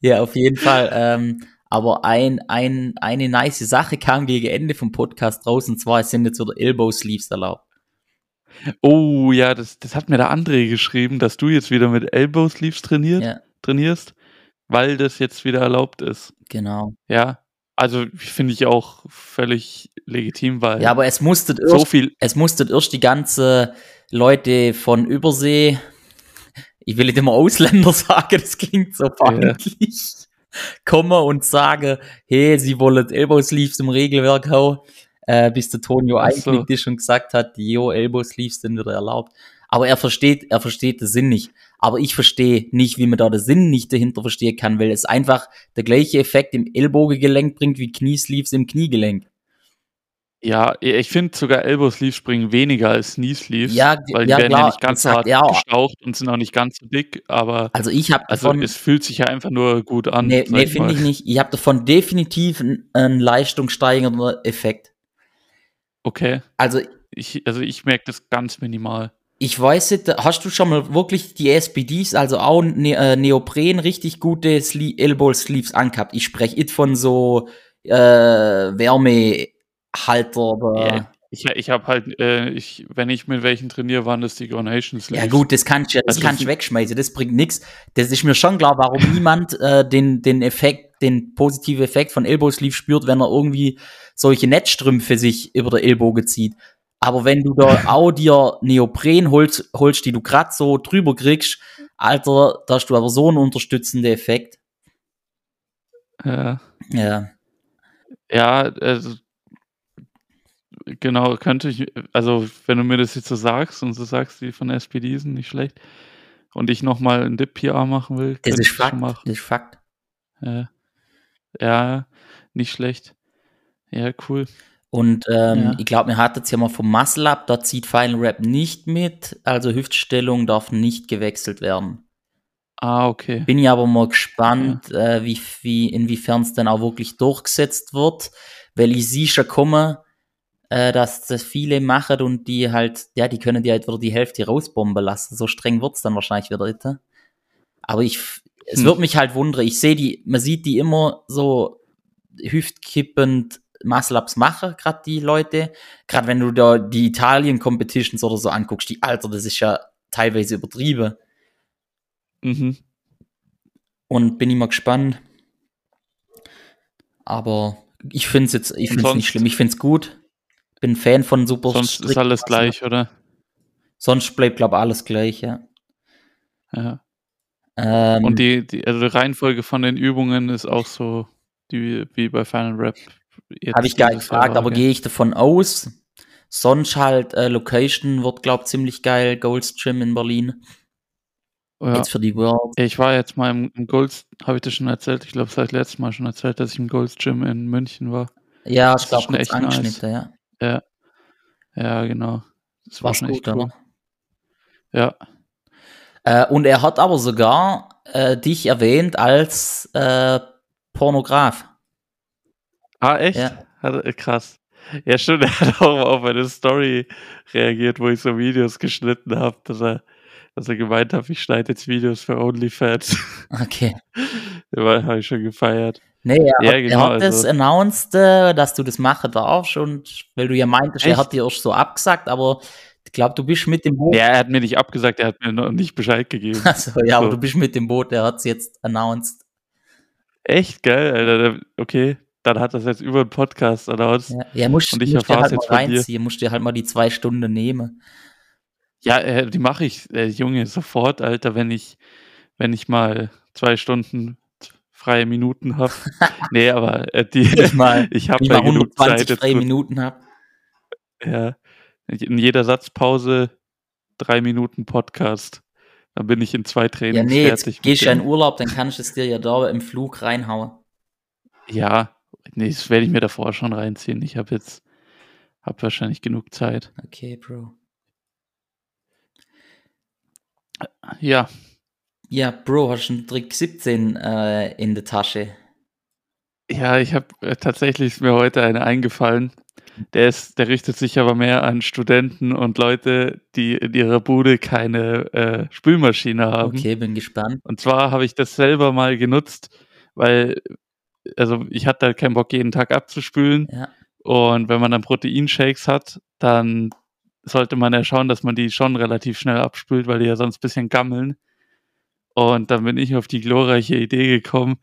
ja, auf jeden Fall. Ähm, aber ein, ein, eine nice Sache kam gegen Ende vom Podcast raus, und zwar sind jetzt wieder Elbow Sleeves erlaubt. Oh ja, das, das hat mir der André geschrieben, dass du jetzt wieder mit Elbow Sleeves trainiert, ja. trainierst, weil das jetzt wieder erlaubt ist. Genau. Ja, also finde ich auch völlig legitim, weil. Ja, aber es musste so erst, viel. Es musste erst die ganze Leute von Übersee, ich will nicht immer Ausländer sagen, das klingt so feindlich, ja. kommen und sagen, hey, sie wollen Elbow Sleeves im Regelwerk hauen äh, bis der Tonio eingeknickt ist und gesagt hat, Jo Elbow Sleeves sind wieder erlaubt. Aber er versteht, er versteht den Sinn nicht. Aber ich verstehe nicht, wie man da den Sinn nicht dahinter verstehen kann, weil es einfach der gleiche Effekt im Ellbogengelenk bringt wie Kniesleeves im Kniegelenk. Ja, ich finde sogar Elbow Sleeves bringen weniger als Knee Sleeves, ja, weil die ja, werden klar, ja nicht ganz so hart ja. gestaucht und sind auch nicht ganz so dick, aber also ich habe also es fühlt sich ja einfach nur gut an. Nee, nee finde ich nicht. Ich habe davon definitiv einen, leistungssteigernden Effekt. Okay. Also ich, also ich merke das ganz minimal. Ich weiß nicht, hast du schon mal wirklich die SPDs, also auch ne äh, Neopren, richtig gute Sle Elbow Sleeves angehabt? Ich spreche nicht von so äh, Oder. Yeah. Ich, ich habe halt, äh, ich, wenn ich mit welchen trainiere, waren das die Gronation Sleeves. Ja gut, das kannst du das also kannst wegschmeißen, das bringt nichts. Das ist mir schon klar, warum niemand äh, den, den Effekt, den positiven Effekt von Elbow Sleeve spürt, wenn er irgendwie solche Netzstrümpfe sich über der Ellbogen zieht. Aber wenn du da auch dir Neopren holst, holst die du grad so drüber kriegst, Alter, da hast du aber so einen unterstützenden Effekt. Ja. Ja. Ja, also, genau, könnte ich, also, wenn du mir das jetzt so sagst und du sagst, die von SPD sind nicht schlecht und ich nochmal ein Dip-PR machen will, das ist Fakt. Das ist Fakt. Ja. ja, nicht schlecht. Ja, cool. Und ähm, ja. ich glaube, mir hat jetzt ja mal vom Muscle Up, da zieht Final Rap nicht mit, also Hüftstellung darf nicht gewechselt werden. Ah, okay. Bin ich aber mal gespannt, ja. äh, wie, wie, inwiefern es dann auch wirklich durchgesetzt wird, weil ich sehe schon kommen, äh, dass das viele machen und die halt, ja, die können die halt wieder die Hälfte rausbomben lassen. So streng wird es dann wahrscheinlich wieder nicht. Aber ich, es hm. wird mich halt wundern. Ich sehe die, man sieht die immer so hüftkippend Muscle-Ups machen, gerade die Leute. Gerade wenn du da die Italien-Competitions oder so anguckst, die Alter, das ist ja teilweise übertrieben. Mhm. Und bin ich mal gespannt. Aber ich finde es jetzt, ich finde es nicht schlimm, ich finde es gut. Bin Fan von super Sonst ist alles gleich, oder? Sonst bleibt, glaube ich, alles gleich, ja. Ja. Ähm, Und die, die, also die Reihenfolge von den Übungen ist auch so die, wie bei Final Rap habe ich gar nicht gefragt, Jahr, aber gehe ich davon aus. Sonst halt äh, Location wird, glaube ich, ziemlich geil. Gold's Gym in Berlin. Ja. Jetzt für die World. Ich war jetzt mal im, im Gold's, habe ich das schon erzählt? Ich glaube, seit letztem Mal schon erzählt, dass ich im Gold's Gym in München war. Ja, ich glaube, kurz angeschnitten, nice. ja. Ja. Ja, genau. Das war schon gut, cool. oder? Ja. Äh, und er hat aber sogar äh, dich erwähnt als äh, Pornograf. Ah, echt? Ja. Hat, krass. Ja, stimmt, er hat auch auf meine Story reagiert, wo ich so Videos geschnitten habe, dass er, dass er gemeint hat, ich schneide jetzt Videos für OnlyFans. Okay. Den habe ich schon gefeiert. Nee, er, ja, hat, genau, er hat das also. announced, äh, dass du das machen darfst und weil du ja meintest, Echt? er hat dir erst so abgesagt, aber ich glaube, du bist mit dem Boot. Ja, er hat mir nicht abgesagt, er hat mir noch nicht Bescheid gegeben. Also ja, so. aber du bist mit dem Boot, er hat es jetzt announced. Echt geil, Alter. Okay, dann hat das jetzt über den Podcast announced. Ja, ja musst, und ich musst dir halt mal reinziehen, musst dir halt mal die zwei Stunden nehmen. Ja, äh, die mache ich, äh, Junge, sofort, Alter, wenn ich, wenn ich mal zwei Stunden freie Minuten habe. nee, aber äh, die, ich, mal, ich habe ja genug Zeit. freie Minuten habe. Ja, in jeder Satzpause drei Minuten Podcast. Dann bin ich in zwei Trainings ja, nee, fertig. Jetzt gehst du in Urlaub, dann kannst du es dir ja da im Flug reinhauen. Ja, nee, das werde ich mir davor schon reinziehen. Ich habe jetzt hab wahrscheinlich genug Zeit. Okay, Bro. Ja, ja, Bro, hast du einen Trick 17 äh, in der Tasche? Ja, ich habe äh, tatsächlich mir heute eine eingefallen. Der ist, der richtet sich aber mehr an Studenten und Leute, die in ihrer Bude keine äh, Spülmaschine haben. Okay, bin gespannt. Und zwar habe ich das selber mal genutzt, weil, also ich hatte halt keinen Bock, jeden Tag abzuspülen. Ja. Und wenn man dann Proteinshakes hat, dann sollte man ja schauen, dass man die schon relativ schnell abspült, weil die ja sonst ein bisschen gammeln. Und dann bin ich auf die glorreiche Idee gekommen,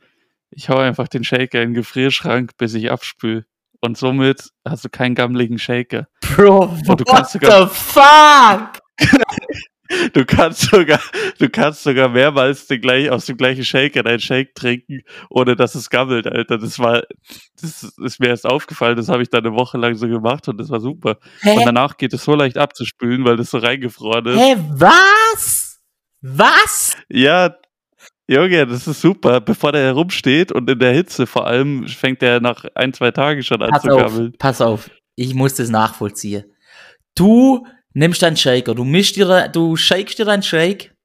ich hau einfach den Shaker in den Gefrierschrank, bis ich abspül. Und somit hast du keinen gammeligen Shaker. Bro, what the fuck? du kannst sogar, du kannst sogar mehrmals den gleich, aus dem gleichen Shaker deinen Shake trinken, ohne dass es gammelt, Alter. Das war, das ist mir erst aufgefallen, das habe ich dann eine Woche lang so gemacht und das war super. Hä? Und danach geht es so leicht abzuspülen, weil das so reingefroren ist. Hä, was? Was? Ja, Junge, das ist super. Bevor der herumsteht und in der Hitze vor allem fängt der nach ein, zwei Tagen schon an pass zu gammeln. Pass auf, ich muss das nachvollziehen. Du nimmst deinen Shaker, du mischst dir, du shakest dir deinen Shake.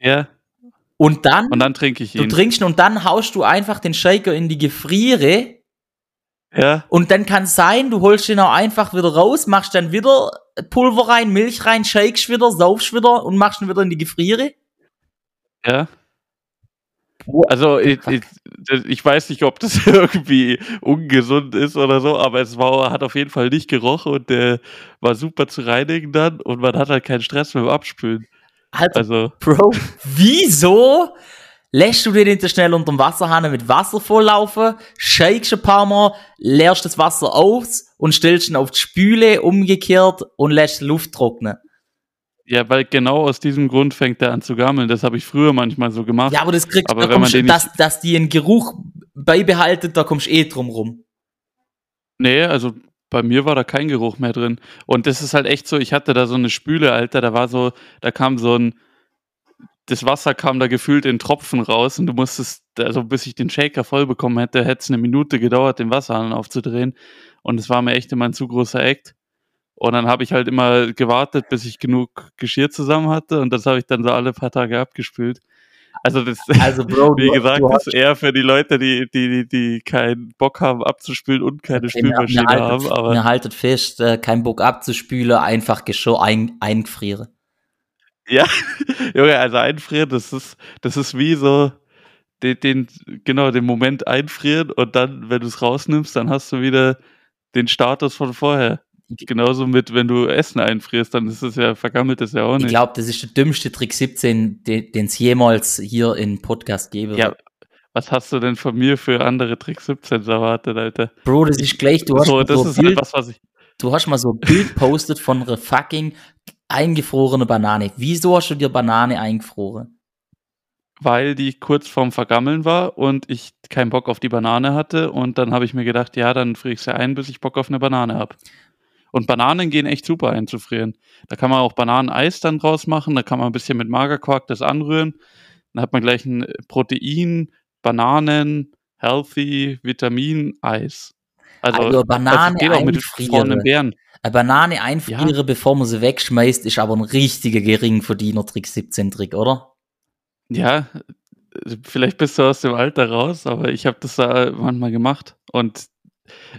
Ja. Und dann? Und dann trinke ich ihn. Du trinkst ihn und dann haust du einfach den Shaker in die Gefriere. Ja. Und dann kann es sein, du holst ihn auch einfach wieder raus, machst dann wieder Pulver rein, Milch rein, shakest wieder, saufst wieder und machst ihn wieder in die Gefriere? Ja. Also ich, ich, ich, weiß nicht, ob das irgendwie ungesund ist oder so, aber es war, hat auf jeden Fall nicht gerochen und der war super zu reinigen dann und man hat halt keinen Stress mit dem Abspülen. Also, also Bro, wieso lässt du den nicht schnell unter dem Wasserhahn mit Wasser volllaufen, shakest ein paar Mal, leerst das Wasser aus und stellst ihn auf die Spüle umgekehrt und lässt Luft trocknen. Ja, weil genau aus diesem Grund fängt er an zu gammeln. Das habe ich früher manchmal so gemacht. Ja, aber das kriegst aber da wenn man den dass, dass die einen Geruch beibehaltet, da kommst du eh drum rum. Nee, also bei mir war da kein Geruch mehr drin. Und das ist halt echt so, ich hatte da so eine Spüle, Alter, da war so, da kam so ein, das Wasser kam da gefühlt in Tropfen raus und du musstest, also bis ich den Shaker voll bekommen hätte, hätte es eine Minute gedauert, den Wasserhahn aufzudrehen. Und es war mir echt immer ein zu großer Act. Und dann habe ich halt immer gewartet, bis ich genug Geschirr zusammen hatte und das habe ich dann so alle paar Tage abgespült. Also das, also Bro, wie gesagt, das ist eher für die Leute, die, die, die keinen Bock haben abzuspülen und keine Spülmaschine mir, mir haben. Aber mir haltet fest, äh, kein Bock abzuspülen, einfach Geschirr ein, einfrieren. Ja, Junge, also einfrieren, das ist, das ist wie so den, den, genau, den Moment einfrieren und dann, wenn du es rausnimmst, dann hast du wieder den Status von vorher. Genauso mit, wenn du Essen einfrierst, dann ist es ja, vergammelt es ja auch nicht. Ich glaube, das ist der dümmste Trick 17, den es jemals hier in Podcast gäbe. Ja, was hast du denn von mir für andere Trick 17 erwartet, Alter? Bro, das ist gleich, du hast so, das so ist Bild, halt was, was ich. Du hast mal so ein Bild postet von einer fucking eingefrorene Banane. Wieso hast du dir Banane eingefroren? Weil die kurz vorm Vergammeln war und ich keinen Bock auf die Banane hatte und dann habe ich mir gedacht, ja, dann friere ich sie ein, bis ich Bock auf eine Banane habe. Und Bananen gehen echt super einzufrieren. Da kann man auch Bananeneis dann draus machen, da kann man ein bisschen mit Magerquark das anrühren. Dann hat man gleich ein Protein, Bananen, Healthy, Vitamin, Eis. Also, also Banane also geht auch mit gefrorenen Beeren. Eine Banane einfrieren, ja. bevor man sie wegschmeißt, ist aber ein richtiger Geringverdiener-Trick 17-Trick, oder? Ja, vielleicht bist du aus dem Alter raus, aber ich habe das da manchmal gemacht. Und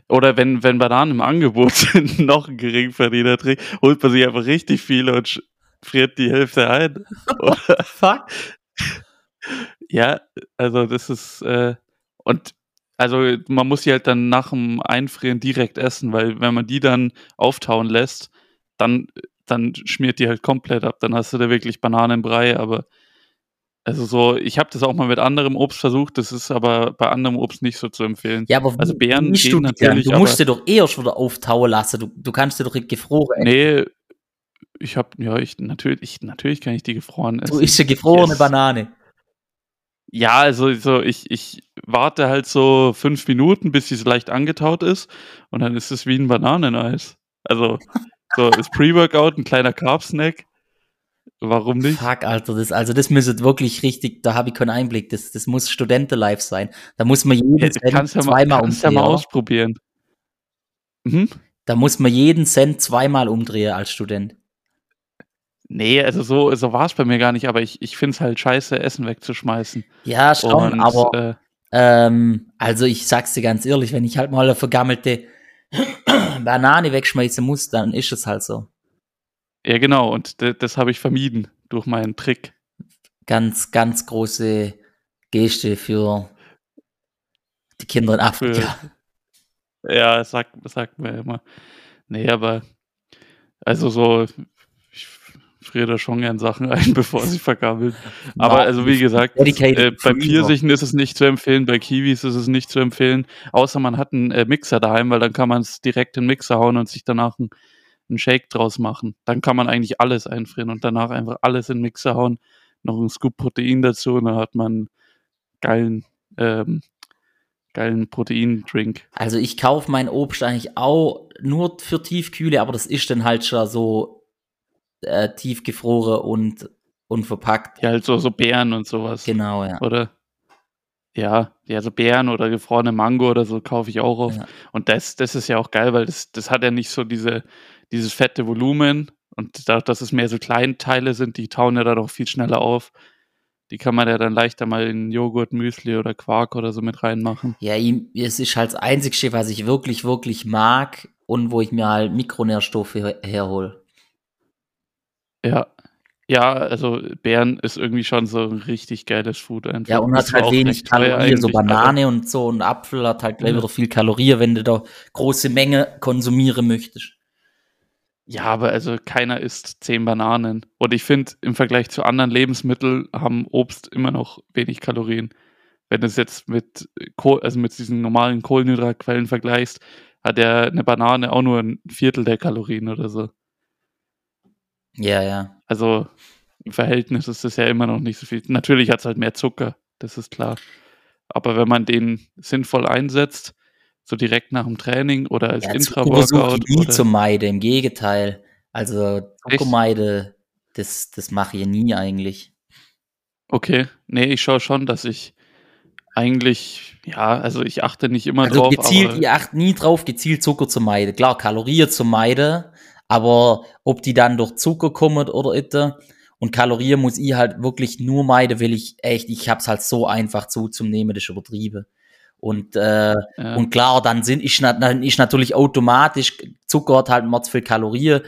oder wenn, wenn Bananen im Angebot sind, noch ein Geringverdiener-Trick, holt man sich einfach richtig viele und friert die Hälfte ein. Fuck. Ja, also das ist, äh, und also man muss sie halt dann nach dem Einfrieren direkt essen, weil wenn man die dann auftauen lässt, dann, dann schmiert die halt komplett ab. Dann hast du da wirklich Bananenbrei, aber also so, ich habe das auch mal mit anderem Obst versucht, das ist aber bei anderem Obst nicht so zu empfehlen. Ja, aber also Beeren gehen du natürlich. Du musst dir doch eher schon wieder auftauen lassen. Du, du kannst dir doch gefroren essen. Nee, ich habe ja, ich natürlich, ich, natürlich kann ich die gefroren essen. Du isst eine gefrorene yes. Banane. Ja, also so, ich, ich warte halt so fünf Minuten, bis sie so leicht angetaut ist und dann ist es wie ein Bananeneis. Also so ist Pre-Workout ein kleiner Carb-Snack. Warum nicht? Fuck, Alter, das, also das müsste wirklich richtig, da habe ich keinen Einblick. Das, das muss Studenten-Life sein. Da muss man jeden ja, Cent kannst zweimal ja mal, kannst umdrehen. Ja mal ausprobieren. Mhm. Da muss man jeden Cent zweimal umdrehen als Student. Nee, also so, so war es bei mir gar nicht, aber ich, ich finde es halt scheiße, Essen wegzuschmeißen. Ja, schon, Und, aber äh, ähm, also ich sag's dir ganz ehrlich, wenn ich halt mal eine vergammelte Banane wegschmeißen muss, dann ist es halt so. Ja, genau, und das habe ich vermieden durch meinen Trick. Ganz, ganz große Geste für die Kinder in Afrika. Für, ja, sagt, sagt mir immer. Nee, aber also so friere da schon gern Sachen ein, bevor sie vergammeln. Aber also wie gesagt, äh, bei Pfirsichen ist es nicht zu empfehlen, bei Kiwis ist es nicht zu empfehlen, außer man hat einen äh, Mixer daheim, weil dann kann man es direkt in den Mixer hauen und sich danach einen, einen Shake draus machen. Dann kann man eigentlich alles einfrieren und danach einfach alles in den Mixer hauen, noch ein Scoop Protein dazu und dann hat man geilen ähm, geilen Proteindrink. Also ich kaufe mein Obst eigentlich auch nur für Tiefkühle, aber das ist dann halt schon so äh, tiefgefroren und, und verpackt. Ja, halt so, so Beeren und sowas. Genau, ja. Oder? Ja, ja, so Beeren oder gefrorene Mango oder so kaufe ich auch oft. Ja. Und das, das ist ja auch geil, weil das, das hat ja nicht so diese, dieses fette Volumen. Und dadurch, dass es mehr so Kleinteile sind, die tauen ja dann auch viel schneller auf. Die kann man ja dann leichter mal in Joghurt, Müsli oder Quark oder so mit reinmachen. Ja, es ist halt das Einzige, was ich wirklich, wirklich mag und wo ich mir halt Mikronährstoffe herhole. Ja. Ja, also Beeren ist irgendwie schon so ein richtig geiles Food einfach. Ja, und hat halt wenig Kalorien, so Banane und so und Apfel hat halt gleich wieder viel Kalorien, wenn du da große Menge konsumieren möchtest. Ja, aber also keiner isst zehn Bananen. Und ich finde, im Vergleich zu anderen Lebensmitteln haben Obst immer noch wenig Kalorien. Wenn du es jetzt mit, Kohl, also mit diesen normalen Kohlenhydratquellen vergleichst, hat ja eine Banane auch nur ein Viertel der Kalorien oder so. Ja, ja. Also im Verhältnis ist das ja immer noch nicht so viel. Natürlich hat es halt mehr Zucker, das ist klar. Aber wenn man den sinnvoll einsetzt, so direkt nach dem Training oder als ja, Intra-Workout. nie zu meiden, im Gegenteil. Also Zuckermeide, das, das mache ich nie eigentlich. Okay, nee, ich schaue schon, dass ich eigentlich, ja, also ich achte nicht immer also drauf. Gezielt, ich achte nie drauf, gezielt Zucker zu meiden. Klar, Kalorien zu meiden, aber ob die dann durch Zucker kommen oder itte und Kalorien muss ich halt wirklich nur meiden, will ich echt, ich hab's halt so einfach zuzunehmen, das ist übertrieben. Und, äh, ja. und klar, dann sind ich, dann ist natürlich automatisch, Zucker hat halt mords viel Kalorien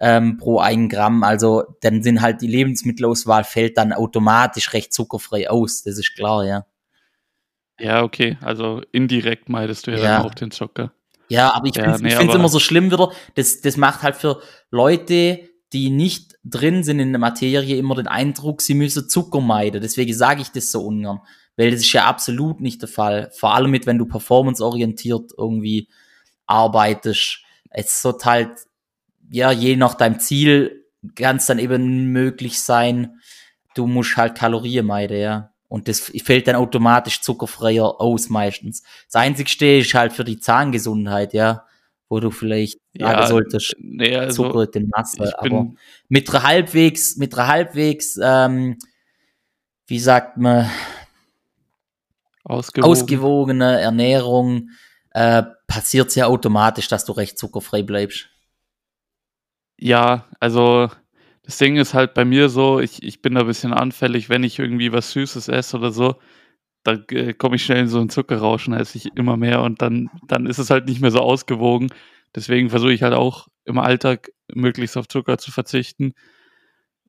ähm, pro ein Gramm, also dann sind halt die Lebensmittelauswahl fällt dann automatisch recht zuckerfrei aus, das ist klar, ja. Ja, okay, also indirekt meidest du ja, ja. dann auch den Zucker. Ja, aber ich ja, finde es nee, immer so schlimm wieder. Das, das macht halt für Leute, die nicht drin sind in der Materie, immer den Eindruck, sie müssen Zucker meiden. Deswegen sage ich das so ungern. Weil das ist ja absolut nicht der Fall. Vor allem mit, wenn du performanceorientiert irgendwie arbeitest. Es wird halt, ja, je nach deinem Ziel kann es dann eben möglich sein, du musst halt Kalorien meiden, ja. Und das fällt dann automatisch zuckerfreier aus meistens. Das Einzigste ist halt für die Zahngesundheit, ja, wo du vielleicht ja, sagen solltest, nee, also, Zucker in Masse. Aber mit einer halbwegs, mit einer halbwegs, ähm, wie sagt man, Ausgewogen. ausgewogene Ernährung äh, passiert es ja automatisch, dass du recht zuckerfrei bleibst. Ja, also das Ding ist halt bei mir so, ich, ich bin da ein bisschen anfällig, wenn ich irgendwie was Süßes esse oder so, dann äh, komme ich schnell in so einen Zuckerrauschen, esse ich immer mehr und dann, dann ist es halt nicht mehr so ausgewogen. Deswegen versuche ich halt auch im Alltag möglichst auf Zucker zu verzichten.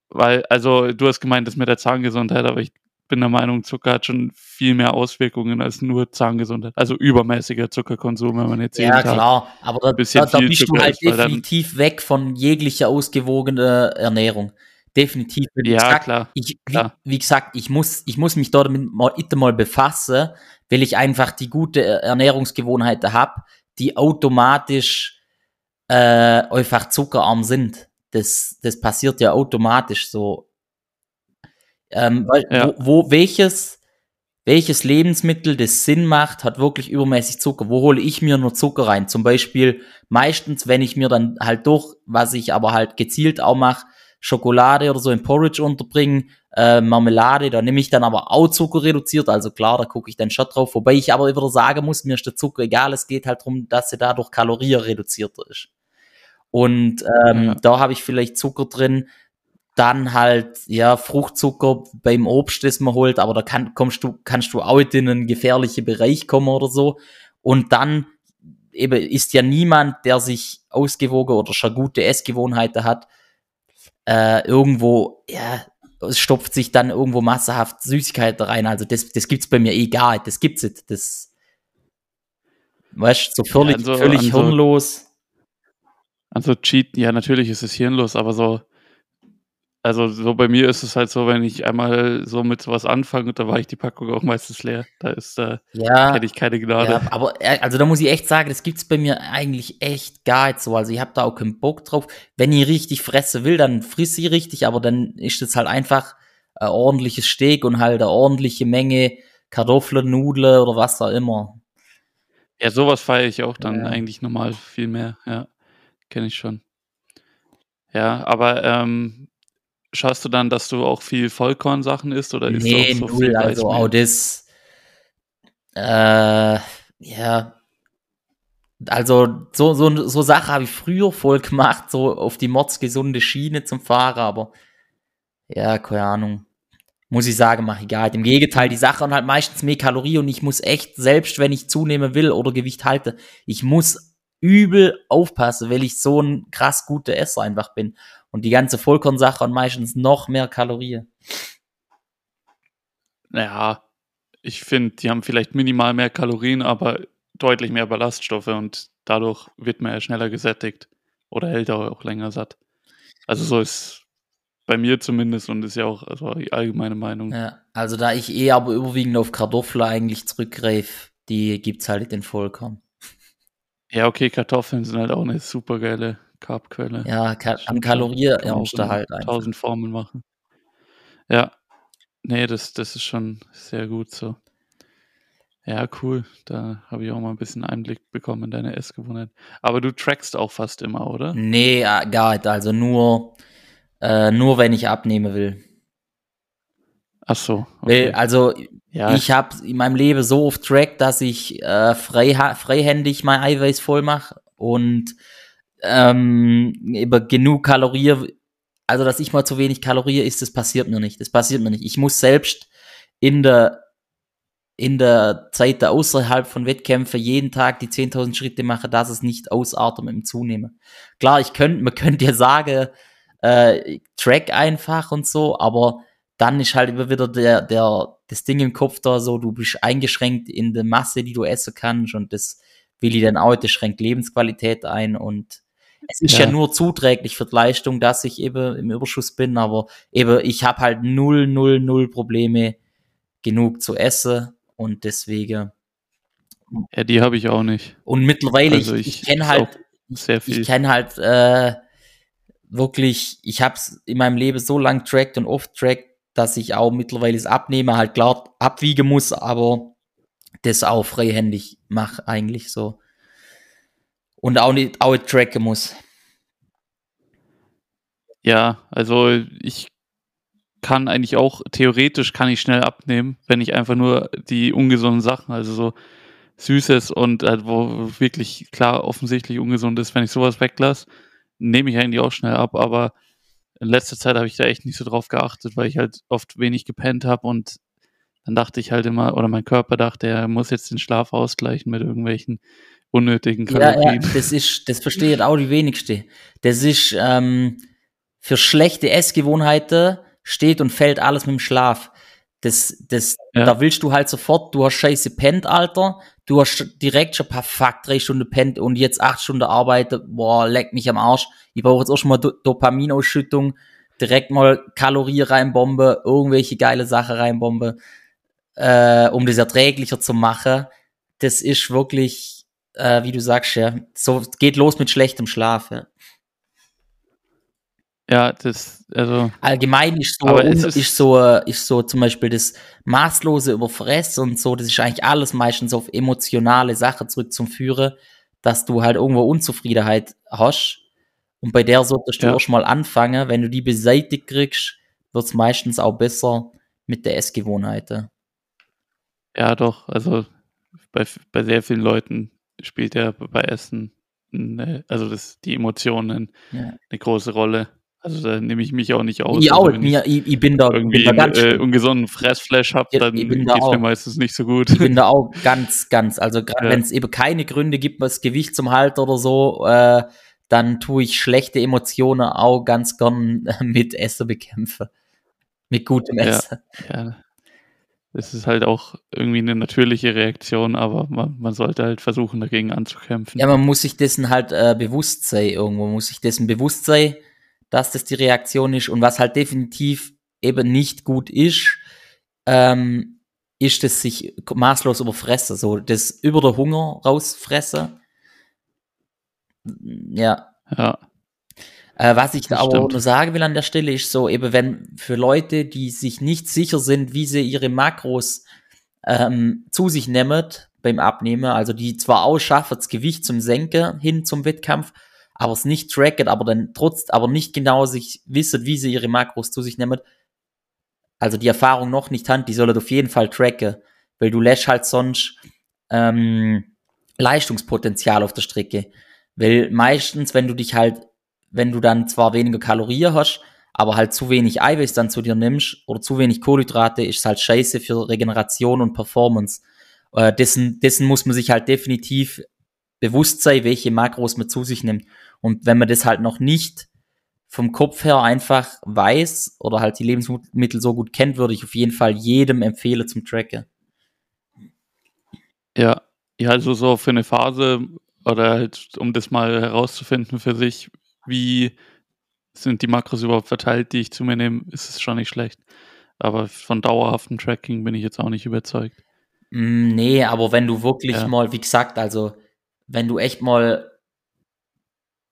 Weil, also du hast gemeint, das mit der Zahngesundheit, aber ich bin der Meinung, Zucker hat schon viel mehr Auswirkungen als nur Zahngesundheit. Also übermäßiger Zuckerkonsum, wenn man jetzt jeden Ja, Tag klar, aber da, da, da bist Zucker du halt ist, definitiv weg von jeglicher ausgewogener Ernährung. Definitiv. Ja, gesagt, klar, ich, klar. Wie, wie, gesagt, ich muss, ich muss mich damit mal, mal befassen, weil ich einfach die gute Ernährungsgewohnheiten habe, die automatisch äh, einfach zuckerarm sind. Das, das passiert ja automatisch so ähm, weil, ja. wo, wo, welches, welches Lebensmittel das Sinn macht, hat wirklich übermäßig Zucker. Wo hole ich mir nur Zucker rein? Zum Beispiel meistens, wenn ich mir dann halt durch, was ich aber halt gezielt auch mache, Schokolade oder so in Porridge unterbringen, äh, Marmelade, da nehme ich dann aber auch Zucker reduziert, also klar, da gucke ich dann schon drauf, wobei ich aber wieder sagen muss, mir ist der Zucker egal, es geht halt darum, dass sie dadurch Kalorien reduzierter ist. Und ähm, ja. da habe ich vielleicht Zucker drin, dann halt, ja, Fruchtzucker beim Obst, das man holt, aber da kann, kommst du, kannst du auch in einen gefährlichen Bereich kommen oder so. Und dann eben ist ja niemand, der sich ausgewogen oder schon gute Essgewohnheiten hat, äh, irgendwo, ja, stopft sich dann irgendwo massenhaft Süßigkeiten rein. Also das, das gibt's bei mir eh gar nicht. Das gibt's nicht. Das, weißt so völlig, ja, also, völlig also, hirnlos. Also Cheat, ja, natürlich ist es hirnlos, aber so, also so bei mir ist es halt so, wenn ich einmal so mit sowas anfange, da war ich die Packung auch meistens leer. Da ist äh, ja, hätte ich keine Gnade. Ja, aber äh, also da muss ich echt sagen, das gibt's bei mir eigentlich echt gar nicht so. Also ich habe da auch keinen Bock drauf. Wenn ich richtig fresse will, dann friss ich richtig, aber dann ist es halt einfach ein ordentliches Steak und halt eine ordentliche Menge Kartoffeln, Nudeln oder was auch immer. Ja, sowas feiere ich auch dann ja. eigentlich normal viel mehr. Ja, kenne ich schon. Ja, aber ähm, Schaust du dann, dass du auch viel Vollkornsachen isst oder isst nee, du auch so null, also auch das, äh, ja, also so, so, so Sache habe ich früher voll gemacht, so auf die mordsgesunde Schiene zum Fahren, aber ja, keine Ahnung. Muss ich sagen, mach egal. Im Gegenteil, die Sache hat halt meistens mehr Kalorien und ich muss echt, selbst wenn ich zunehmen will oder Gewicht halte, ich muss übel aufpassen, weil ich so ein krass guter Esser einfach bin. Und die ganze Vollkornsache hat meistens noch mehr Kalorien. Naja, ich finde, die haben vielleicht minimal mehr Kalorien, aber deutlich mehr Ballaststoffe und dadurch wird man ja schneller gesättigt oder hält auch länger satt. Also so ist bei mir zumindest und ist ja auch also die allgemeine Meinung. Ja, also da ich eh aber überwiegend auf Kartoffeln eigentlich zurückgreife, die gibt es halt in Vollkorn. Ja, okay, Kartoffeln sind halt auch eine super geile Carbquelle. Ja, ka an Kalorienärmste halt einfach. 1000 Formeln machen. Ja. Nee, das, das ist schon sehr gut so. Ja, cool. Da habe ich auch mal ein bisschen Einblick bekommen in deine Essgewohnheit. Aber du trackst auch fast immer, oder? Nee, gar nicht. Also nur, äh, nur wenn ich abnehmen will. Ach so. Okay. Weil, also ja. ich habe in meinem Leben so oft Track, dass ich äh, frei, freihändig mein Eiweiß voll mache und ähm, über genug Kalorien, also dass ich mal zu wenig Kalorien isst, das passiert mir nicht. Das passiert mir nicht. Ich muss selbst in der in der Zeit der außerhalb von Wettkämpfen jeden Tag die 10.000 Schritte machen, dass es nicht ausartet dem Zunehmen. Klar, ich könnte, man könnte ja sagen, äh, track einfach und so, aber dann ist halt immer wieder der, der, das Ding im Kopf da so, du bist eingeschränkt in der Masse, die du essen kannst und das will ich dann auch, das schränkt Lebensqualität ein und es ist ja. ja. nur zuträglich für die Leistung, dass ich eben im Überschuss bin, aber eben ich habe halt null, null, null Probleme, genug zu essen und deswegen. Ja, die habe ich auch nicht. Und mittlerweile, also ich, ich kenne halt, sehr viel. ich kenne halt äh, wirklich, ich habe es in meinem Leben so lang trackt und oft trackt, dass ich auch mittlerweile es abnehme, halt klar abwiegen muss, aber das auch freihändig mache eigentlich so und auch nicht auch tracken muss. Ja, also ich kann eigentlich auch, theoretisch kann ich schnell abnehmen, wenn ich einfach nur die ungesunden Sachen, also so Süßes und halt, wo wirklich klar offensichtlich ungesund ist, wenn ich sowas weglasse, nehme ich eigentlich auch schnell ab, aber in letzter Zeit habe ich da echt nicht so drauf geachtet, weil ich halt oft wenig gepennt habe und dann dachte ich halt immer, oder mein Körper dachte, er muss jetzt den Schlaf ausgleichen mit irgendwelchen unnötigen Kalorien. Ja, ja, das ist, das versteht auch die wenigste. Das ist ähm, für schlechte Essgewohnheiten steht und fällt alles mit dem Schlaf. Das, das, ja. da willst du halt sofort, du hast scheiße pennt, Alter. Du hast direkt schon paar fuck, drei Stunden pennt und jetzt acht Stunden arbeitet. Boah, leck mich am Arsch. Ich brauche jetzt auch schon mal Do Dopaminausschüttung. Direkt mal Kalorien reinbombe, irgendwelche geile Sachen reinbombe, äh, um das erträglicher zu machen. Das ist wirklich, äh, wie du sagst, ja, so geht los mit schlechtem Schlaf, ja. Ja, das, also. Allgemein ist so, ist, ist, so, ist so zum Beispiel das maßlose Überfressen und so, das ist eigentlich alles meistens auf emotionale Sachen zurückzuführen, dass du halt irgendwo Unzufriedenheit hast. Und bei der solltest du ja. erstmal anfangen. Wenn du die beseitigt kriegst, wird es meistens auch besser mit der Essgewohnheiten. Ja, doch. Also bei, bei sehr vielen Leuten spielt ja bei Essen, eine, also das, die Emotionen ja. eine große Rolle. Also da nehme ich mich auch nicht aus. Ich also, auch, mir, ich, ich, bin da, irgendwie bin da einen, äh, ungesunden Fressflash habe, dann geht es mir meistens nicht so gut. Ich bin da auch ganz, ganz, also gerade ja. wenn es eben keine Gründe gibt, was Gewicht zum Halt oder so, äh, dann tue ich schlechte Emotionen auch ganz gern mit Essen bekämpfen. Mit gutem Essen. Ja, ja. Das ist halt auch irgendwie eine natürliche Reaktion, aber man, man sollte halt versuchen, dagegen anzukämpfen. Ja, man muss sich dessen halt äh, bewusst sein irgendwo, muss sich dessen bewusst sein, dass das die Reaktion ist. Und was halt definitiv eben nicht gut ist, ähm, ist das sich maßlos überfressen. So, das über der Hunger rausfressen. Ja. Ja. Äh, was ich aber nur sagen will an der Stelle ist so, eben wenn für Leute, die sich nicht sicher sind, wie sie ihre Makros ähm, zu sich nehmen beim Abnehmen, also die zwar ausschaffen, das Gewicht zum Senken hin zum Wettkampf, aber es nicht tracken, aber dann trotz, aber nicht genau sich wissen, wie sie ihre Makros zu sich nehmen, also die Erfahrung noch nicht haben, die sollen auf jeden Fall tracken, weil du lässt halt sonst ähm, Leistungspotenzial auf der Strecke. Weil meistens, wenn du dich halt, wenn du dann zwar weniger Kalorien hast, aber halt zu wenig Eiweiß dann zu dir nimmst oder zu wenig Kohlenhydrate, ist halt scheiße für Regeneration und Performance. Äh, dessen, dessen muss man sich halt definitiv bewusst sein, welche Makros man zu sich nimmt. Und wenn man das halt noch nicht vom Kopf her einfach weiß oder halt die Lebensmittel so gut kennt, würde ich auf jeden Fall jedem empfehlen zum Tracken. Ja, ja, also so für eine Phase oder halt, um das mal herauszufinden für sich, wie sind die Makros überhaupt verteilt, die ich zu mir nehme, ist es schon nicht schlecht. Aber von dauerhaftem Tracking bin ich jetzt auch nicht überzeugt. Mm, nee, aber wenn du wirklich ja. mal, wie gesagt, also wenn du echt mal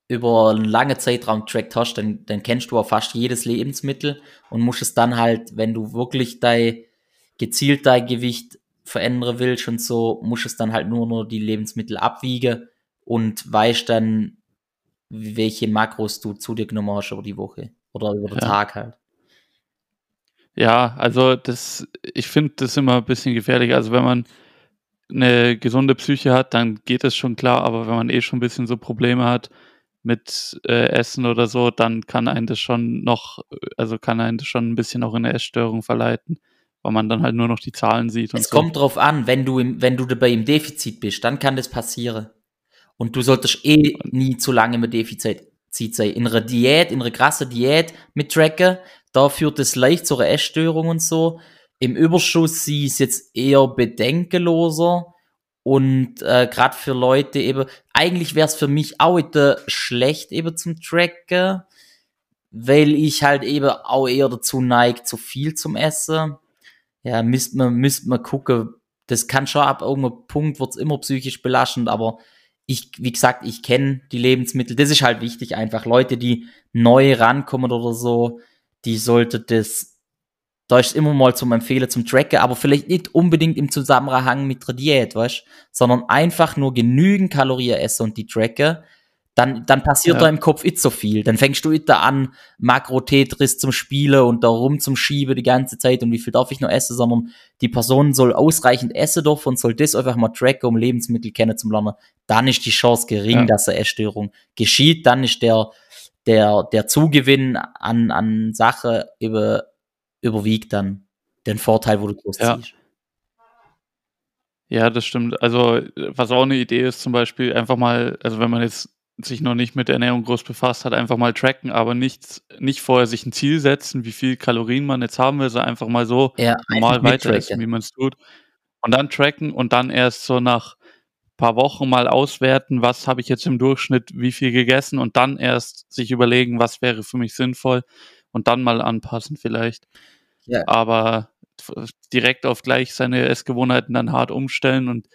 über einen langen Zeitraum trackt hast, dann, dann kennst du auch fast jedes Lebensmittel und musst es dann halt, wenn du wirklich dein gezielt dein Gewicht verändern willst und so, musst es dann halt nur nur die Lebensmittel abwiegen und weißt dann, welche Makros du zu dir genommen hast über die Woche oder über den ja. Tag halt. Ja, also das, ich finde das immer ein bisschen gefährlich. Also wenn man eine gesunde Psyche hat, dann geht es schon klar, aber wenn man eh schon ein bisschen so Probleme hat, mit äh, Essen oder so, dann kann einen das schon noch, also kann einen das schon ein bisschen auch in eine Essstörung verleiten, weil man dann halt nur noch die Zahlen sieht. es kommt drauf an, wenn du, im, wenn du dabei im Defizit bist, dann kann das passieren. Und du solltest eh nie zu lange im Defizit sein. In einer Diät, in einer krassen Diät mit Tracken, da führt es leicht zu einer Essstörung und so. Im Überschuss sie ist jetzt eher bedenkenloser und äh, gerade für Leute eben, eigentlich wäre es für mich auch wieder schlecht eben zum Tracken, weil ich halt eben auch eher dazu neige, zu viel zum Essen. Ja, müsste man, müsst man gucken. Das kann schon ab irgendeinem Punkt wird's immer psychisch belastend, aber ich, wie gesagt, ich kenne die Lebensmittel. Das ist halt wichtig einfach. Leute, die neu rankommen oder so, die sollte das da ist immer mal zum Empfehlen zum Tracken, aber vielleicht nicht unbedingt im Zusammenhang mit der Diät, weißt sondern einfach nur genügend Kalorien essen und die tracken. Dann, dann passiert ja. da im Kopf nicht so viel. Dann fängst du da an, Makro-Tetris zum Spielen und da rum zum Schieben die ganze Zeit und wie viel darf ich noch essen, sondern die Person soll ausreichend essen dürfen und soll das einfach mal tracken, um Lebensmittel kennenzulernen. Dann ist die Chance gering, ja. dass eine Essstörung geschieht. Dann ist der, der, der Zugewinn an, an Sache über, überwiegt dann den Vorteil, wo du groß ja. ziehst. Ja, das stimmt. Also, was auch eine Idee ist, zum Beispiel einfach mal, also wenn man jetzt sich noch nicht mit Ernährung groß befasst hat, einfach mal tracken, aber nicht, nicht vorher sich ein Ziel setzen, wie viel Kalorien man jetzt haben will, sondern einfach mal so ja, normal weiter essen, wie man es tut. Und dann tracken und dann erst so nach paar Wochen mal auswerten, was habe ich jetzt im Durchschnitt, wie viel gegessen und dann erst sich überlegen, was wäre für mich sinnvoll und dann mal anpassen vielleicht. Ja. Aber direkt auf gleich seine Essgewohnheiten dann hart umstellen und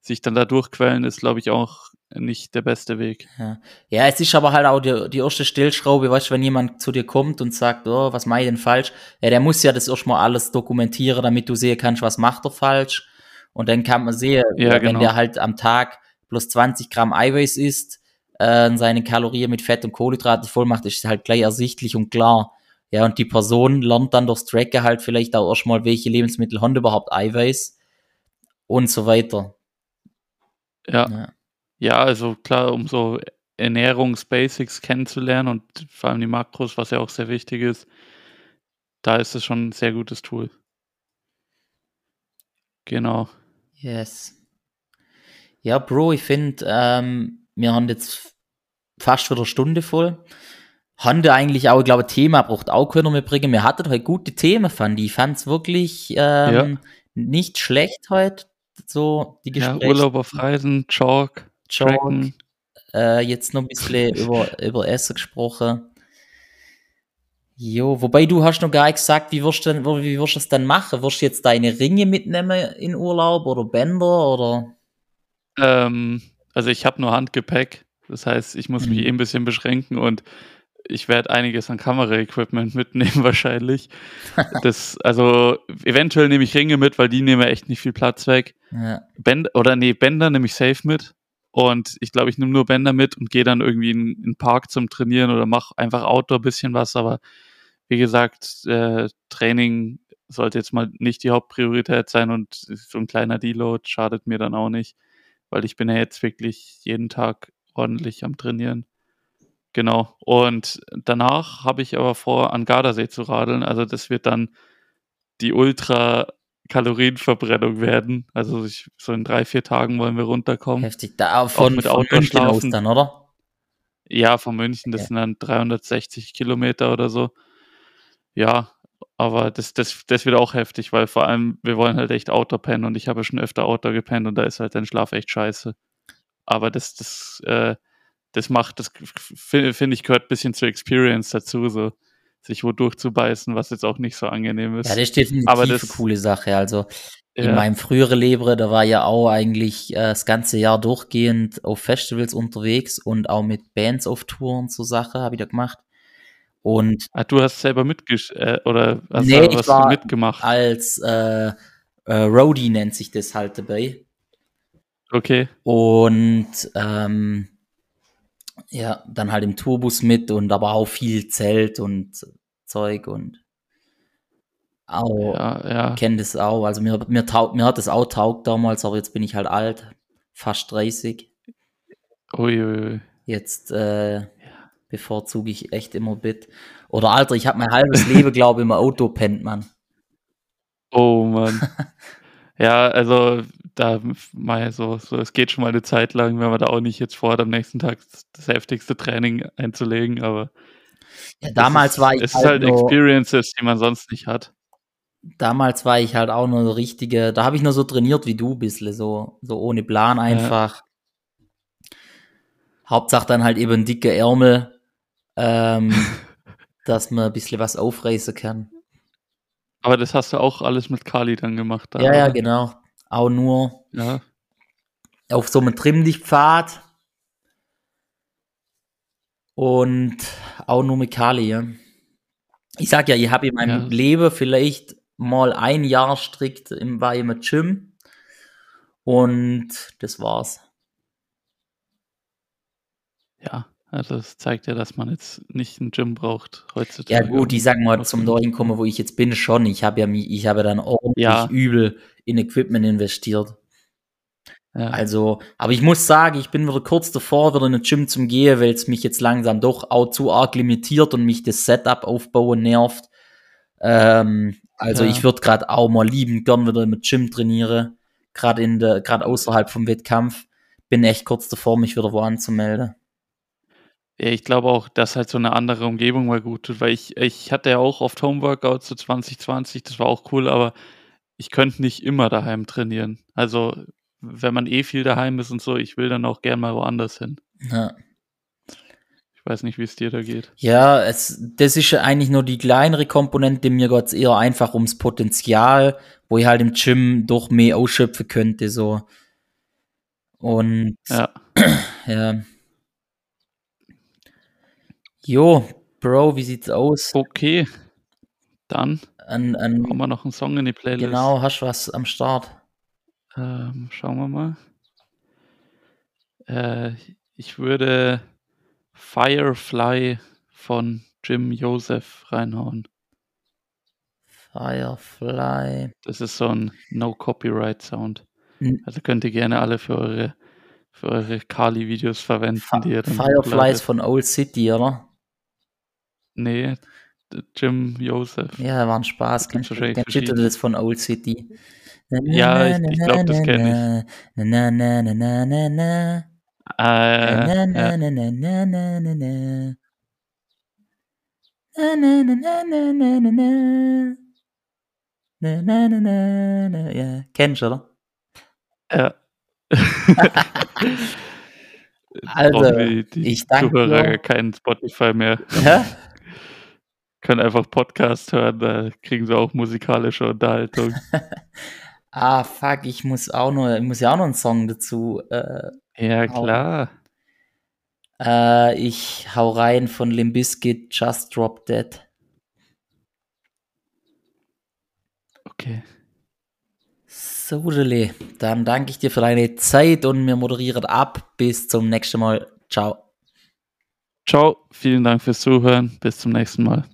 sich dann da durchquellen, ist, glaube ich, auch nicht der beste Weg. Ja. ja, es ist aber halt auch die, die erste Stellschraube, weißt du, wenn jemand zu dir kommt und sagt, oh, was mache ich denn falsch? Ja, der muss ja das erstmal alles dokumentieren, damit du sehen kannst, was macht er falsch. Und dann kann man sehen, ja, wenn genau. der halt am Tag plus 20 Gramm Eiweiß isst, äh, seine Kalorien mit Fett und Kohlenhydrate voll macht, ist halt gleich ersichtlich und klar. Ja, und die Person lernt dann durchs Tracker halt vielleicht auch erstmal, welche Lebensmittel haben überhaupt Eiweiß und so weiter. Ja. ja. Ja, also klar, um so Ernährungsbasics kennenzulernen und vor allem die Makros, was ja auch sehr wichtig ist, da ist es schon ein sehr gutes Tool. Genau. Yes. Ja, Bro, ich finde, ähm, wir haben jetzt fast wieder eine Stunde voll. Haben wir eigentlich auch, ich glaube, Thema braucht auch können wir bringen. Wir hatten heute gute Themen, fand ich. Ich fand es wirklich ähm, ja. nicht schlecht heute. So die Gespräche. Ja, Urlaub auf Reisen, Chalk. Chalk. Äh, jetzt noch ein bisschen über, über Essen gesprochen. Jo, wobei du hast noch gar nicht gesagt, wie wirst du, denn, wie wirst du es dann machen? Wirst du jetzt deine Ringe mitnehmen in Urlaub oder Bänder oder? Ähm, also ich habe nur Handgepäck. Das heißt, ich muss mhm. mich eh ein bisschen beschränken und ich werde einiges an Kameraequipment mitnehmen wahrscheinlich. das, also eventuell nehme ich Ringe mit, weil die nehmen echt nicht viel Platz weg. Ja. Bänder, oder nee, Bänder nehme ich safe mit. Und ich glaube, ich nehme nur Bänder mit und gehe dann irgendwie in, in den Park zum Trainieren oder mache einfach Outdoor ein bisschen was. Aber wie gesagt, äh, Training sollte jetzt mal nicht die Hauptpriorität sein und so ein kleiner Deload schadet mir dann auch nicht, weil ich bin ja jetzt wirklich jeden Tag ordentlich am Trainieren. Genau. Und danach habe ich aber vor, an Gardasee zu radeln. Also das wird dann die Ultra Kalorienverbrennung werden. Also ich, so in drei, vier Tagen wollen wir runterkommen. Heftig. Da von, mit von München aus dann, oder? Ja, von München. Das ja. sind dann 360 Kilometer oder so. Ja, aber das, das, das wird auch heftig, weil vor allem wir wollen halt echt Outdoor pennen und ich habe schon öfter Outdoor gepennt und da ist halt dein Schlaf echt scheiße. Aber das, das, äh, das macht, das finde find ich gehört ein bisschen zur Experience dazu, so sich wo durchzubeißen, was jetzt auch nicht so angenehm ist. Ja, das steht Aber das, eine coole Sache. Also in ja. meinem früheren Leben, da war ja auch eigentlich äh, das ganze Jahr durchgehend auf Festivals unterwegs und auch mit Bands auf Touren so Sache habe ich da gemacht. Und ah, du hast selber mitgesch äh, oder hast nee, was war mitgemacht? Als äh, äh, Roadie nennt sich das halt dabei. Okay. Und ähm, ja, dann halt im Tourbus mit und aber auch viel Zelt und Zeug und auch, ja, ja. kenne das auch. Also mir, mir, taug, mir hat das auch taugt damals, aber jetzt bin ich halt alt, fast 30. Uiuiui. Jetzt äh, ja. bevorzuge ich echt immer Bit. Oder Alter, ich habe mein halbes Leben, glaube ich, im Auto pennt, man. Oh Mann. ja, also da mal so, so, es geht schon mal eine Zeit lang, wenn man da auch nicht jetzt vorhat, am nächsten Tag das heftigste Training einzulegen, aber ja, damals ist, war ich es halt, ist halt nur, Experiences, die man sonst nicht hat. Damals war ich halt auch nur so richtige, da habe ich nur so trainiert wie du bisschen, so, so ohne Plan einfach. Ja. Hauptsache dann halt eben dicke Ärmel, ähm, dass man ein bisschen was aufreißen kann. Aber das hast du auch alles mit Kali dann gemacht. Da, ja, ja, genau auch nur ja. auf so einem Trimmlichtpfad und auch nur mit Kali. Ja. Ich sag ja, ich habe in meinem ja. Leben vielleicht mal ein Jahr strikt im, war im Gym und das war's. Ja, also das zeigt ja, dass man jetzt nicht ein Gym braucht heutzutage. Ja gut, ich sag mal, zum dorthin kommen, wo ich jetzt bin, schon. Ich habe ja, ich habe dann ordentlich ja. übel in Equipment investiert. Ja. Also, aber ich muss sagen, ich bin wieder kurz davor, wieder in ein Gym zum Gehen, weil es mich jetzt langsam doch auch zu arg limitiert und mich das Setup aufbauen nervt. Ähm, also ja. ich würde gerade auch mal lieben gern wieder mit Gym trainiere, gerade in der, gerade außerhalb vom Wettkampf. Bin echt kurz davor, mich wieder wo anzumelden. Ja, ich glaube auch, dass halt so eine andere Umgebung mal gut tut, weil ich, ich hatte ja auch oft Homeworkouts so 2020, das war auch cool, aber ich könnte nicht immer daheim trainieren. Also wenn man eh viel daheim ist und so, ich will dann auch gern mal woanders hin. Ja. Ich weiß nicht, wie es dir da geht. Ja, es, das ist ja eigentlich nur die kleinere Komponente, mir geht es eher einfach ums Potenzial, wo ich halt im Gym doch mehr ausschöpfen könnte, so. Und ja. ja. Jo, Bro, wie sieht's aus? Okay. Dann an, an, haben wir noch einen Song in die Playlist. Genau, hast du was am Start? Ähm, schauen wir mal. Äh, ich würde Firefly von Jim Joseph reinhauen. Firefly. Das ist so ein No-Copyright-Sound. Also könnt ihr gerne alle für eure, für eure Kali-Videos verwenden, die ihr dann Firefly ist von Old City, oder? Nee, Jim Joseph. Ja, war ein Spaß. Kennst du das von Old City? Ja, ich, ich glaube, das kenne ich. Na, na, na, na, na, na, na. Ah, ja. Na, na, na, na, na, na, na. Na, na, na, na, na, na, na, na. Na, na, na, na, na. Ja, kennst du, oder? Ja. also, die ich danke Zuhörer keinen Spotify mehr. Ja? Können einfach Podcast hören, da kriegen sie auch musikalische Unterhaltung. ah, fuck, ich muss auch noch, ich muss ja auch noch einen Song dazu. Äh, ja, klar. Äh, ich hau rein von Limbiskit, Just Drop Dead. Okay. So, dann danke ich dir für deine Zeit und wir moderieren ab. Bis zum nächsten Mal. Ciao. Ciao, vielen Dank fürs Zuhören. Bis zum nächsten Mal.